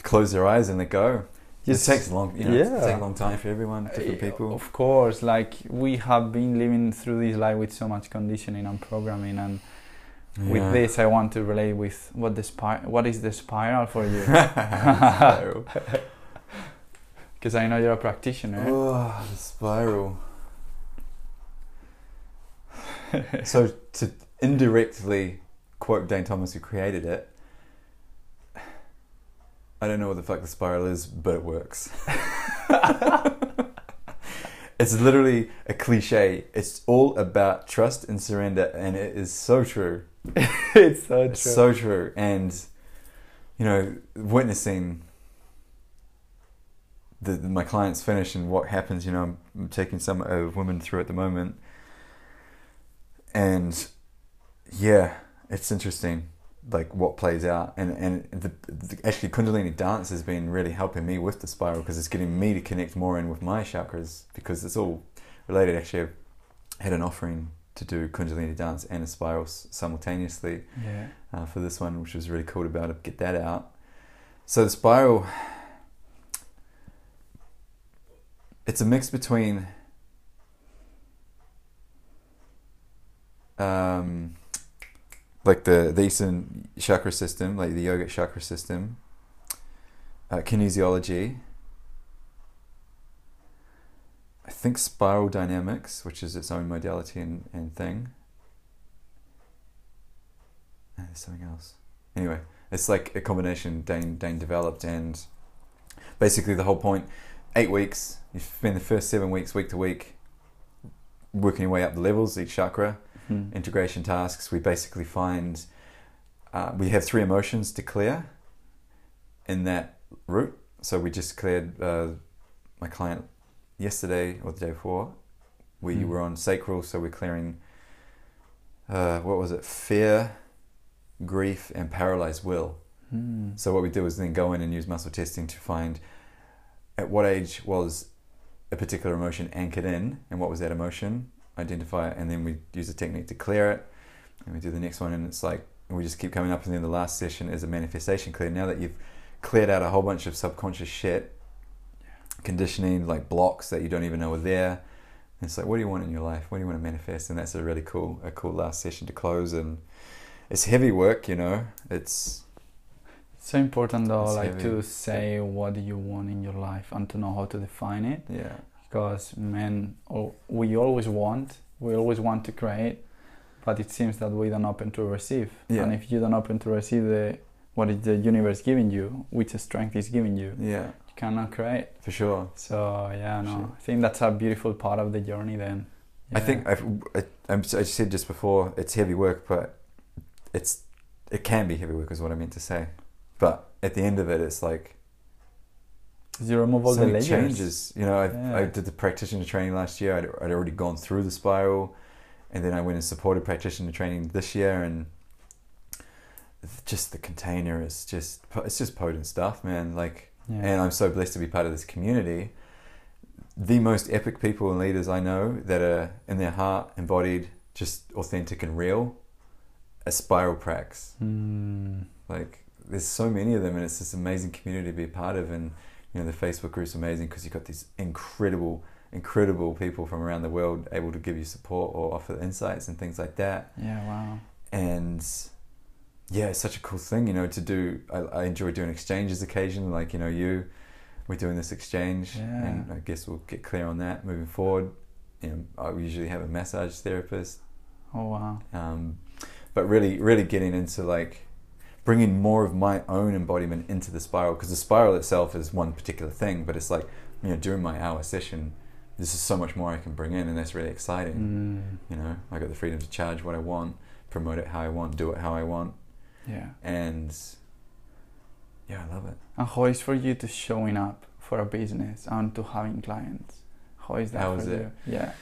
close their eyes and let go. Just- it takes a long, you know, it Yeah. takes a long time for everyone, different Uh, people. Of course, like we have been living through this life with so much conditioning and programming, and with this, I want to relate with what the spir- what is the spiral for you? Because I know you're a practitioner. Oh, the spiral. so to indirectly quote Dane Thomas, who created it, I don't know what the fuck the spiral is, but it works. it's literally a cliche. It's all about trust and surrender, and it is so true. it's so It's true. so true. And, you know, witnessing the, the- my clients finish and what happens, you know, I'm, I'm taking some of women through at the moment. And yeah, it's interesting, like what plays out. And, and the, the, actually, Kundalini dance has been really helping me with the spiral because it's getting me to connect more in with my chakras because it's all related. Actually, I had an offering to do Kundalini dance and a spiral simultaneously Yeah. uh, for this one, which was really cool to be able to get that out. So the spiral, it's a mix between um, like the, the Eastern chakra system, like the yogic chakra system, uh, kinesiology. I think spiral dynamics, which is its own modality and, and thing. And there's something else. Anyway, it's like a combination Dane Dane developed, and basically the whole point. Eight weeks. You spend the first seven weeks, week to week, working your way up the levels, each chakra Hmm. integration tasks, we basically find uh, we have three emotions to clear in that route. So we just cleared uh, my client yesterday or the day before. We Mm. were on sacral, so we're clearing uh, what was it? Fear, grief, and paralyzed will. Hmm. So what we do is then go in and use muscle testing to find at what age was a particular emotion anchored in, and what was that emotion, identify it, and then we use a technique to clear it, and we do the next one, and it's like we just keep coming up, and then the last session is a manifestation clear. Now that you've cleared out a whole bunch of subconscious shit, conditioning, like blocks that you don't even know are there. It's like, what do you want in your life? What do you want to manifest? And that's a really cool, a cool last session to close. And it's heavy work, you know. It's so important though, It's like heavy. to say what do you want in your life and to know how to define it. yeah, Because men, oh, we always want, we always want to create, but it seems that we don't open to receive. Yeah. And if you don't open to receive the what is the universe giving you, which strength is giving you, yeah, you cannot create. for sure. So yeah, no, Sure. I think that's a beautiful part of the journey. Then, I think I've, I, I said just before it's heavy work, but it's it can be heavy work is what I meant to say. But at the end of it, it's like you remove all the layers. changes. You know, I, I did the practitioner training last year. I'd, I'd already gone through the spiral, and then I went and supported practitioner training this year, and just the container is just it's just potent stuff, man. Like Yeah. and I'm so blessed to be part of this community. The most epic people and leaders I know that are in their heart embodied, just authentic and real, are spiral pracs. Mm. Like there's so many of them, and it's this amazing community to be a part of. And you know the Facebook group's amazing because you've got these incredible, incredible people from around the world able to give you support or offer insights and things like that Yeah. Wow. and yeah, it's such a cool thing, you know, to do. I, I enjoy doing exchanges occasionally, like you know, you, we're doing this exchange, Yeah. and I guess we'll get clear on that moving forward. You know, I usually have a massage therapist, Oh wow. um, but really, really getting into like bringing more of my own embodiment into the spiral because the spiral itself is one particular thing, but it's like you know, during my hour session, this is so much more I can bring in, and that's really exciting. Mm. You know, I got the freedom to charge what I want, promote it how I want, do it how I want Yeah. and yeah, I love it. And how is for you to showing up for a business and to having clients? How is that How for you? Yeah.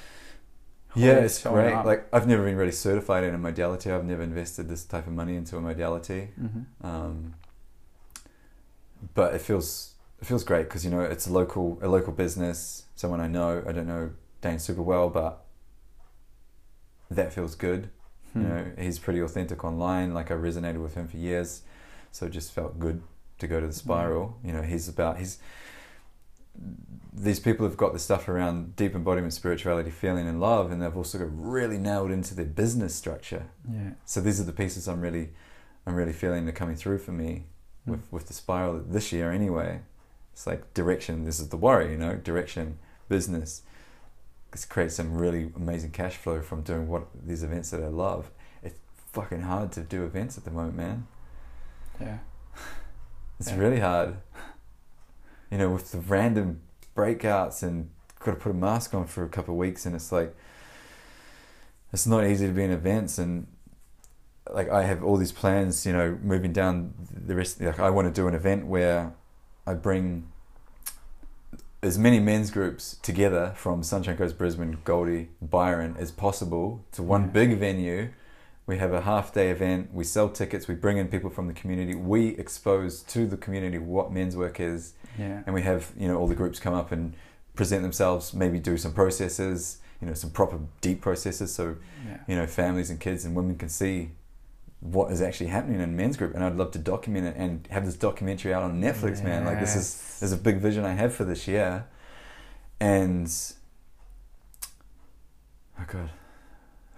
Yeah, it's great. up? Like I've never been really certified in a modality. I've never invested this type of money into a modality, Mhm. um, but it feels it feels great because you know it's a local a local business, someone I know. I don't know Dane super well, but that feels good. Hmm. You know, he's pretty authentic online. Like I resonated with him for years, so it just felt good to go to the spiral. You know, he's about he's these people have got the stuff around deep embodiment, spirituality, feeling, and love, and they've also got really nailed into their business structure. Yeah. So these are the pieces I'm really, I'm really feeling are coming through for me Hmm. with with the spiral this year. Anyway, it's like direction. This is the worry, you know, direction, business. This creates some really amazing cash flow from doing what these events that I love. It's fucking hard to do events at the moment, man. Yeah. It's Yeah. really hard. You know, with the random breakouts and got to put a mask on for a couple of weeks, and it's like it's not easy to be in events. And like I have all these plans, you know, moving down the rest. Like I want to do an event where I bring as many men's groups together from Sunshine Coast, Brisbane, Goldie, Byron as possible to one Yeah. big venue. We have a half day event. We sell tickets. We bring in people from the community. We expose to the community what men's work is, Yeah. and we have you know all the groups come up and present themselves. Maybe do some processes, you know some proper deep processes so Yeah. you know families and kids and women can see what is actually happening in men's group and I'd love to document it and have this documentary out on Netflix man like this is there's a big vision I have for this year and oh god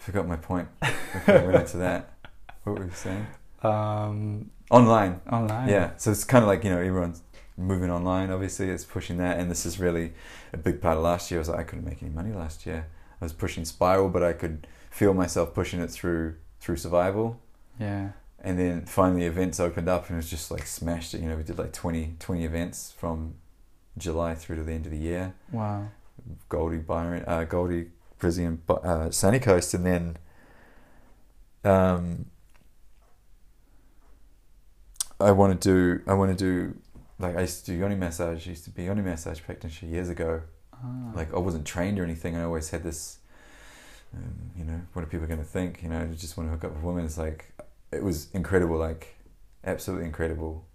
forgot my point. I went into that. What were we saying? Um, online. online. yeah so it's kind of like you know everyone's moving online obviously it's pushing that and this is really a big part of last year I was like I couldn't make any money last year. I was pushing spiral but I could feel myself pushing it through through survival. Yeah. and then finally events opened up and it was just like smashed it you know we did like 20, 20 events from July through to the end of the year. Wow. Goldie Byron uh, Goldie Brizzy and uh, Sunny Coast and then um I want to do I want to do like I used to do yoni massage I used to be yoni massage practitioner years ago Ah. like I wasn't trained or anything. I always had this, um, you know, what are people going to think? You know, I just want to hook up with women. It's like it was incredible, like absolutely incredible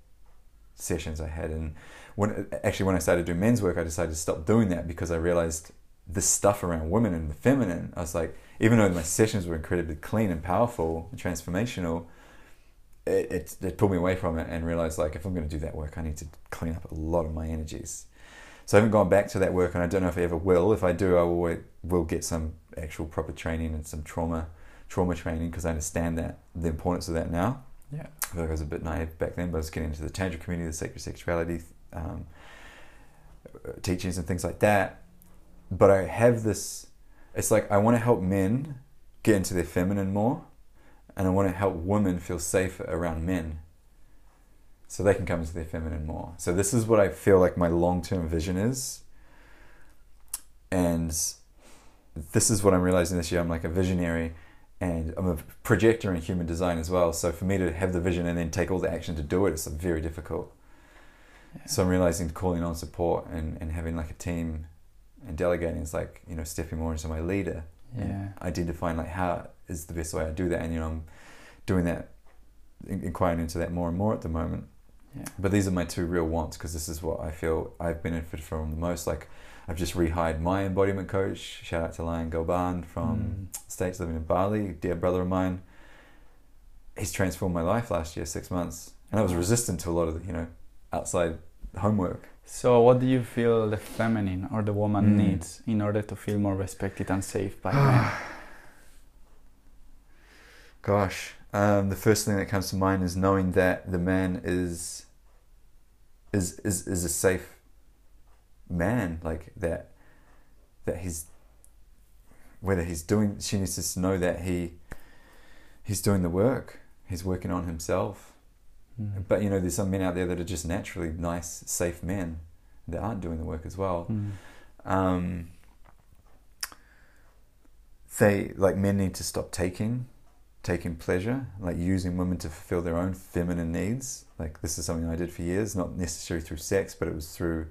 sessions I had. And when actually when I started doing men's work, I decided to stop doing that because I realized this stuff around women and the feminine. I was like, even though my sessions were incredibly clean and powerful and transformational. It, it, it pulled me away from it and realized like if I'm going to do that work I need to clean up a lot of my energies so I haven't gone back to that work, and I don't know if I ever will. If I do, I will will get some actual proper training and some trauma trauma training because I understand that the importance of that now. Yeah. I feel like I was a bit naive back then, but I was getting into the tantra community, the sacred sexuality um, teachings and things like that. But I have this. It's like I want to help men get into their feminine more, and I want to help women feel safer around men so they can come into their feminine more. So this is what I feel like my long-term vision is. And this is what I'm realizing this year. I'm like a visionary and I'm a projector in human design as well. So for me to have the vision and then take all the action to do it's very difficult. Yeah. So I'm realizing calling on support and, and having like a team and delegating is like, you know, stepping more into my leader Yeah. identifying like how is the best way I do that, and you know I'm doing that, inquiring into that more and more at the moment. Yeah. But these are my two real wants because this is what I feel I've benefited from the most. Like I've just rehired my embodiment coach. Shout out to Lion Goban from Mm. States living in Bali, dear brother of mine. He's transformed my life last year, six months, and I was resistant to a lot of the, you know outside homework. So, what do you feel the feminine or the woman Mm. needs in order to feel more respected and safe by men? Gosh, um, the first thing that comes to mind is knowing that the man is is is is a safe man, like that that he's whether he's doing. She needs to know that he he's doing the work. He's working on himself. Mm. But you know, there's some men out there that are just naturally nice, safe men that aren't doing the work as well Mm. um, they like men need to stop taking taking pleasure like using women to fulfill their own feminine needs like this is something i did for years not necessarily through sex but it was through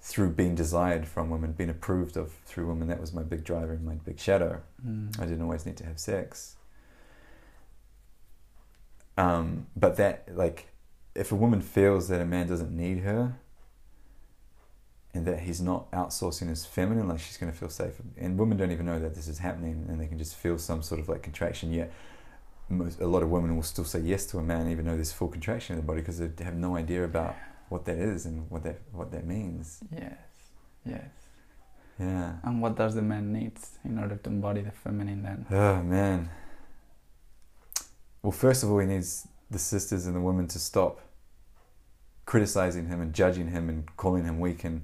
through being desired from women being approved of through women that was my big driver and my big shadow Mm. I didn't always need to have sex. Um, but that, like, if a woman feels that a man doesn't need her and that he's not outsourcing his feminine, like, she's going to feel safe. And women don't even know that this is happening and they can just feel some sort of like contraction. Yet, most, a lot of women will still say yes to a man even though there's full contraction in the body because they have no idea about what that is and what that what that means. Yes. Yes. Yeah. And what does the man need in order to embody the feminine then? Oh man. Well, first of all, he needs the sisters and the women to stop criticizing him and judging him and calling him weak and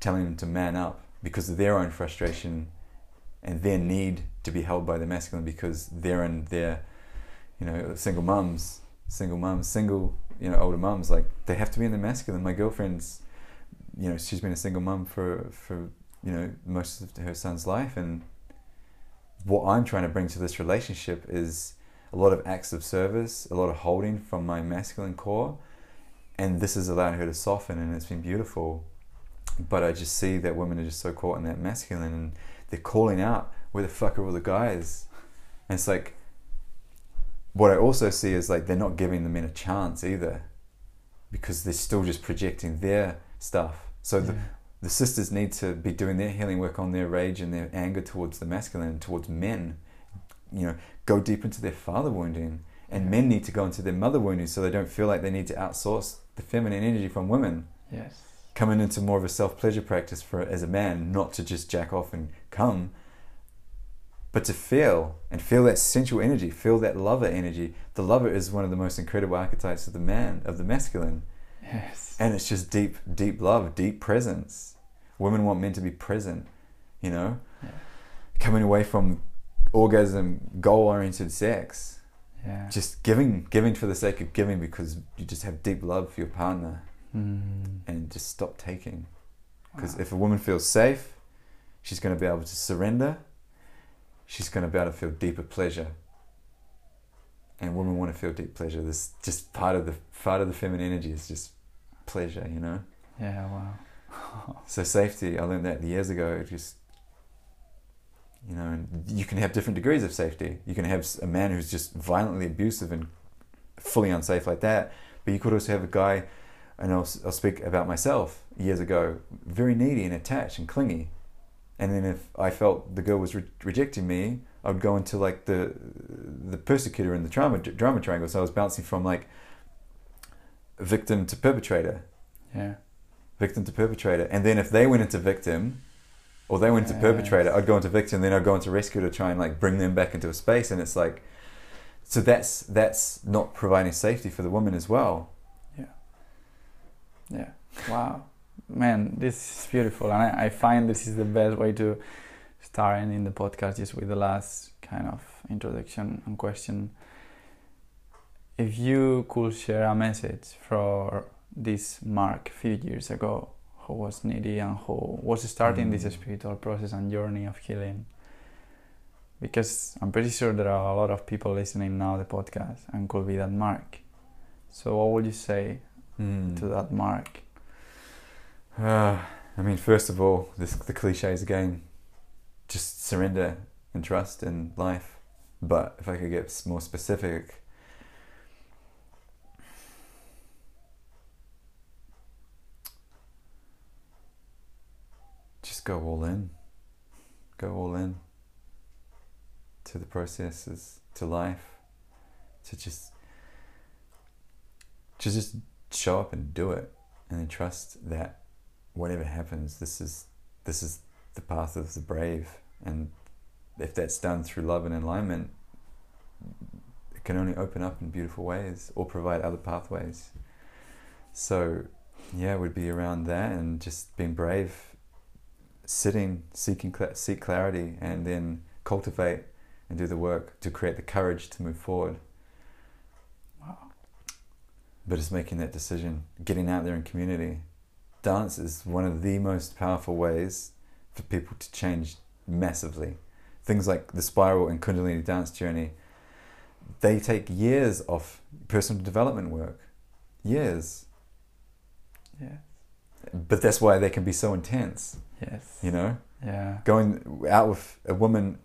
telling him to man up because of their own frustration and their need to be held by the masculine because they're in their, you know, single mums, single mums, single, you know, older mums. Like they have to be in the masculine. My girlfriend's, you know, she's been a single mum for for you know most of her son's life and what I'm trying to bring to this relationship is a lot of acts of service, a lot of holding from my masculine core, and this has allowed her to soften, and it's been beautiful. But I just see that women are just so caught in that masculine, and they're calling out, "Where the fuck are all the guys?" And it's like, what I also see is like they're not giving the men a chance either, because they're still just projecting their stuff. So the, Yeah. the sisters need to be doing their healing work on their rage and their anger towards the masculine, towards men. You know, go deep into their father wounding. And men need to go into their mother wounding so they don't feel like they need to outsource the feminine energy from women. Yes. Coming into more of a self pleasure practice for as a man, not to just jack off and come, but to feel and feel that sensual energy, feel that lover energy. The lover is one of the most incredible archetypes of the man, of the masculine. Yes. And it's just deep, deep love, deep presence. Women want men to be present, you know? Yeah. Coming away from orgasm, goal oriented sex. Yeah. Just giving, giving for the sake of giving because you just have deep love for your partner Mm. and just stop taking. Because Wow. if a woman feels safe, she's going to be able to surrender. She's going to be able to feel deeper pleasure. And women want to feel deep pleasure. This just part of the part of the feminine energy is just pleasure, you know. Yeah. Wow. So safety, I learned that years ago. Just you know, and you can have different degrees of safety. You can have a man who's just violently abusive and fully unsafe like that, but you could also have a guy, and I'll, I'll speak about myself years ago, very needy and attached and clingy. And then if I felt the girl was re- rejecting me, I would go into like the the persecutor in the drama drama triangle. So I was bouncing from like victim to perpetrator Yeah. victim to perpetrator. And then if they went into victim or they went into perpetrator, I'd go into victim, then I'd go into rescue to try and like bring them back into a space. And it's like, so that's that's not providing safety for the woman as well. Yeah. Yeah. Wow. Man, this is beautiful. And I, I find this is the best way to start ending the podcast just with the last kind of introduction and question. If you could share a message for this Mark a few years ago, who was needy and who was starting this Mm. spiritual process and journey of healing. Because I'm pretty sure there are a lot of people listening now the podcast and could be that Mark. So what would you say to that Mark? Uh, I mean, first of all, this, the cliches again, just surrender and trust in life. But if I could get more specific, go all in. Go all in to the processes, to life, to just to just show up and do it, and then trust that whatever happens, this is this is the path of the brave, and if that's done through love and alignment, it can only open up in beautiful ways or provide other pathways. So, yeah, would be around that and just being brave, sitting, seeking seek clarity, and then cultivate and do the work to create the courage to move forward. Wow. But it's making that decision, getting out there in community. Dance is one of the most powerful ways for people to change massively. Things like the spiral and Kundalini dance journey, they take years of personal development work. Years. Yeah. But that's why they can be so intense, Yes. you know? Yeah. Going out with a woman,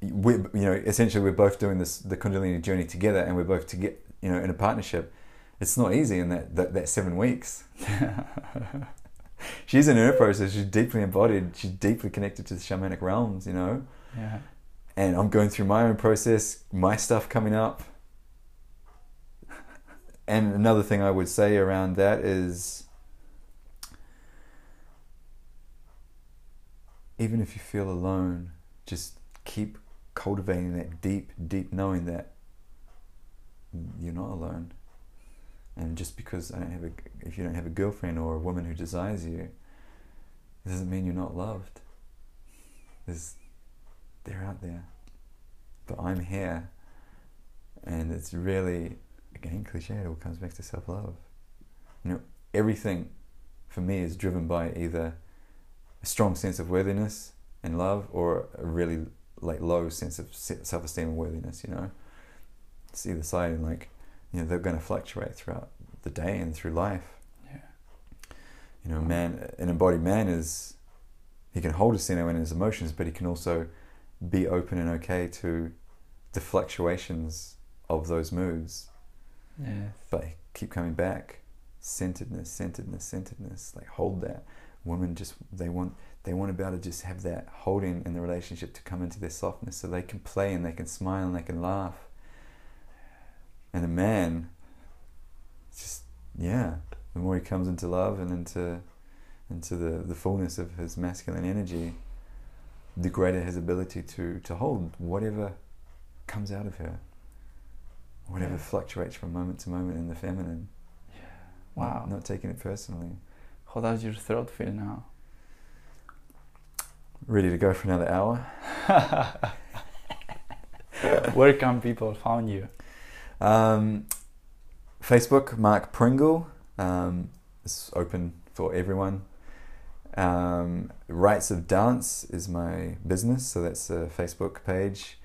we, you know, essentially we're both doing this, the Kundalini journey together and we're both to get, you know, in a partnership. It's not easy in that, that, that seven weeks. she's in her process. She's deeply embodied. She's deeply connected to the shamanic realms, you know. yeah. And I'm going through my own process, my stuff coming up. And another thing I would say around that is even if you feel alone, just keep cultivating that deep, deep knowing that you're not alone. And just because I don't have a, if you don't have a girlfriend or a woman who desires you, it doesn't mean you're not loved. There's, they're out there, but I'm here, and it's really, again, cliche. It all comes back to self-love. You know, everything, for me, is driven by either a strong sense of worthiness and love, or a really like low sense of self-esteem and worthiness. You know, it's either side, and like, you know, they're going to fluctuate throughout the day and through life. Yeah. You know, man, an embodied man is, he can hold his center in his emotions, but he can also be open and okay to the fluctuations of those moods. Yes. But keep coming back, centeredness, centeredness, centeredness. Like hold that, women just they want they want to be able to just have that holding in the relationship to come into their softness so they can play and they can smile and they can laugh. And a man, just yeah, the more he comes into love and into into the, the fullness of his masculine energy, the greater his ability to, to hold whatever comes out of her. Whatever Yeah. fluctuates from moment to moment in the feminine. Wow. Not, not taking it personally. How does your throat feel now? Ready to go for another hour? Where can people find you? Um, Facebook, Mark Pringle. Um, it's open for everyone. Um, Rites of Dance is my business, so that's a Facebook page.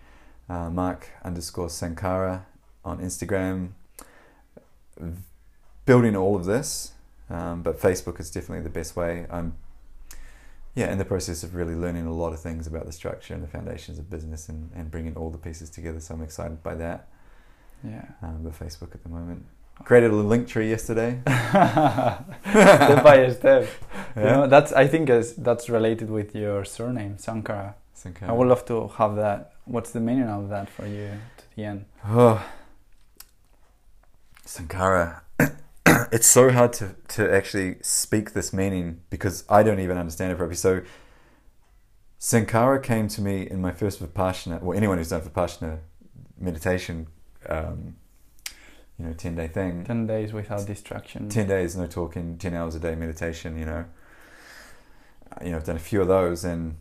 Uh, Mark underscore Sankhara on Instagram. V- Building all of this, um, but Facebook is definitely the best way. I'm yeah in the process of really learning a lot of things about the structure and the foundations of business and, and bringing all the pieces together. So I'm excited by that. Yeah. Um, but Facebook at the moment. Created a link tree yesterday. step by step. You know, that's I think is, that's related with your surname, Sankhara. Sankhara. I would love to have that. What's the meaning of that for you to the end? Oh. Sankhara. it's so hard to, to actually speak this meaning because I don't even understand it properly. So, Sankhara came to me in my first Vipassana, well, anyone who's done Vipassana meditation, um, you know, 10 day thing. Ten days without distraction. 10 days, no talking, 10 hours a day meditation, you know. Uh, You know, I've done a few of those and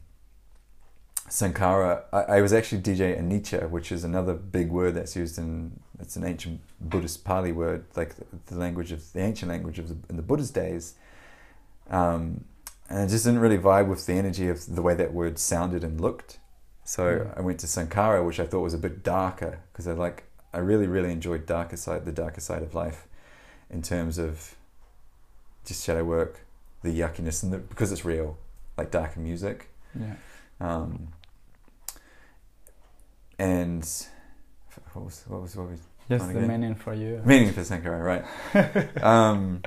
Sankhara, I, I was actually DJ Anicca, which is another big word that's used in, it's an ancient Buddhist Pali word, like the, the language of, the ancient language of the, in the Buddha's days. Um, and I just didn't really vibe with the energy of the way that word sounded and looked. So Mm. I went to Sankhara, which I thought was a bit darker because I like, I really, really enjoyed darker side, the darker side of life in terms of just shadow work, the yuckiness, and the, because it's real, like darker music. Yeah. Um, and what was what was what was Just the again. meaning for you. meaning for Sankhara, right? um,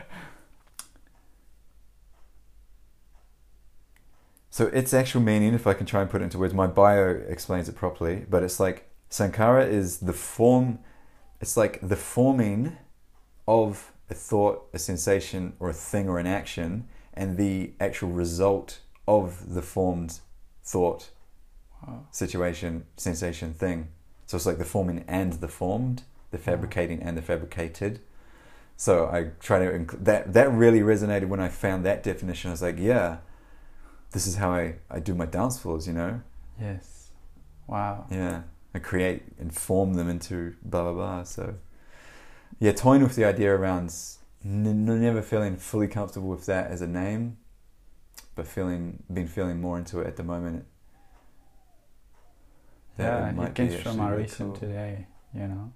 so its actual meaning, if I can try and put it into words, my bio explains it properly, but it's like Sankhara is the form, it's like the forming of a thought, a sensation, or a thing or an action, and the actual result of the formed thought, Wow. situation, sensation, thing. So it's like the forming and the formed, the fabricating and the fabricated. So I try to inc- that that really resonated when I found that definition. I was like, yeah, this is how I, I do my dance floors, you know? Yes. Wow. Yeah. I create and form them into blah blah blah. So yeah, toying with the idea around n- never feeling fully comfortable with that as a name, but feeling been feeling more into it at the moment. That yeah, might it be comes from our a really reason cool. today, you know.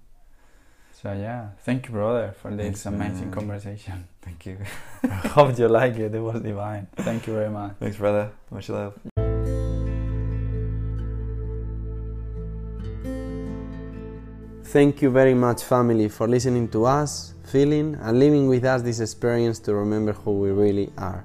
So yeah, thank you, brother, for this Thanks, amazing man. conversation. Thank you. Hope you like it. It was divine. Thank you very much. Thanks, brother. Much love. Thank you very much, family, for listening to us, feeling, and living with us this experience to remember who we really are.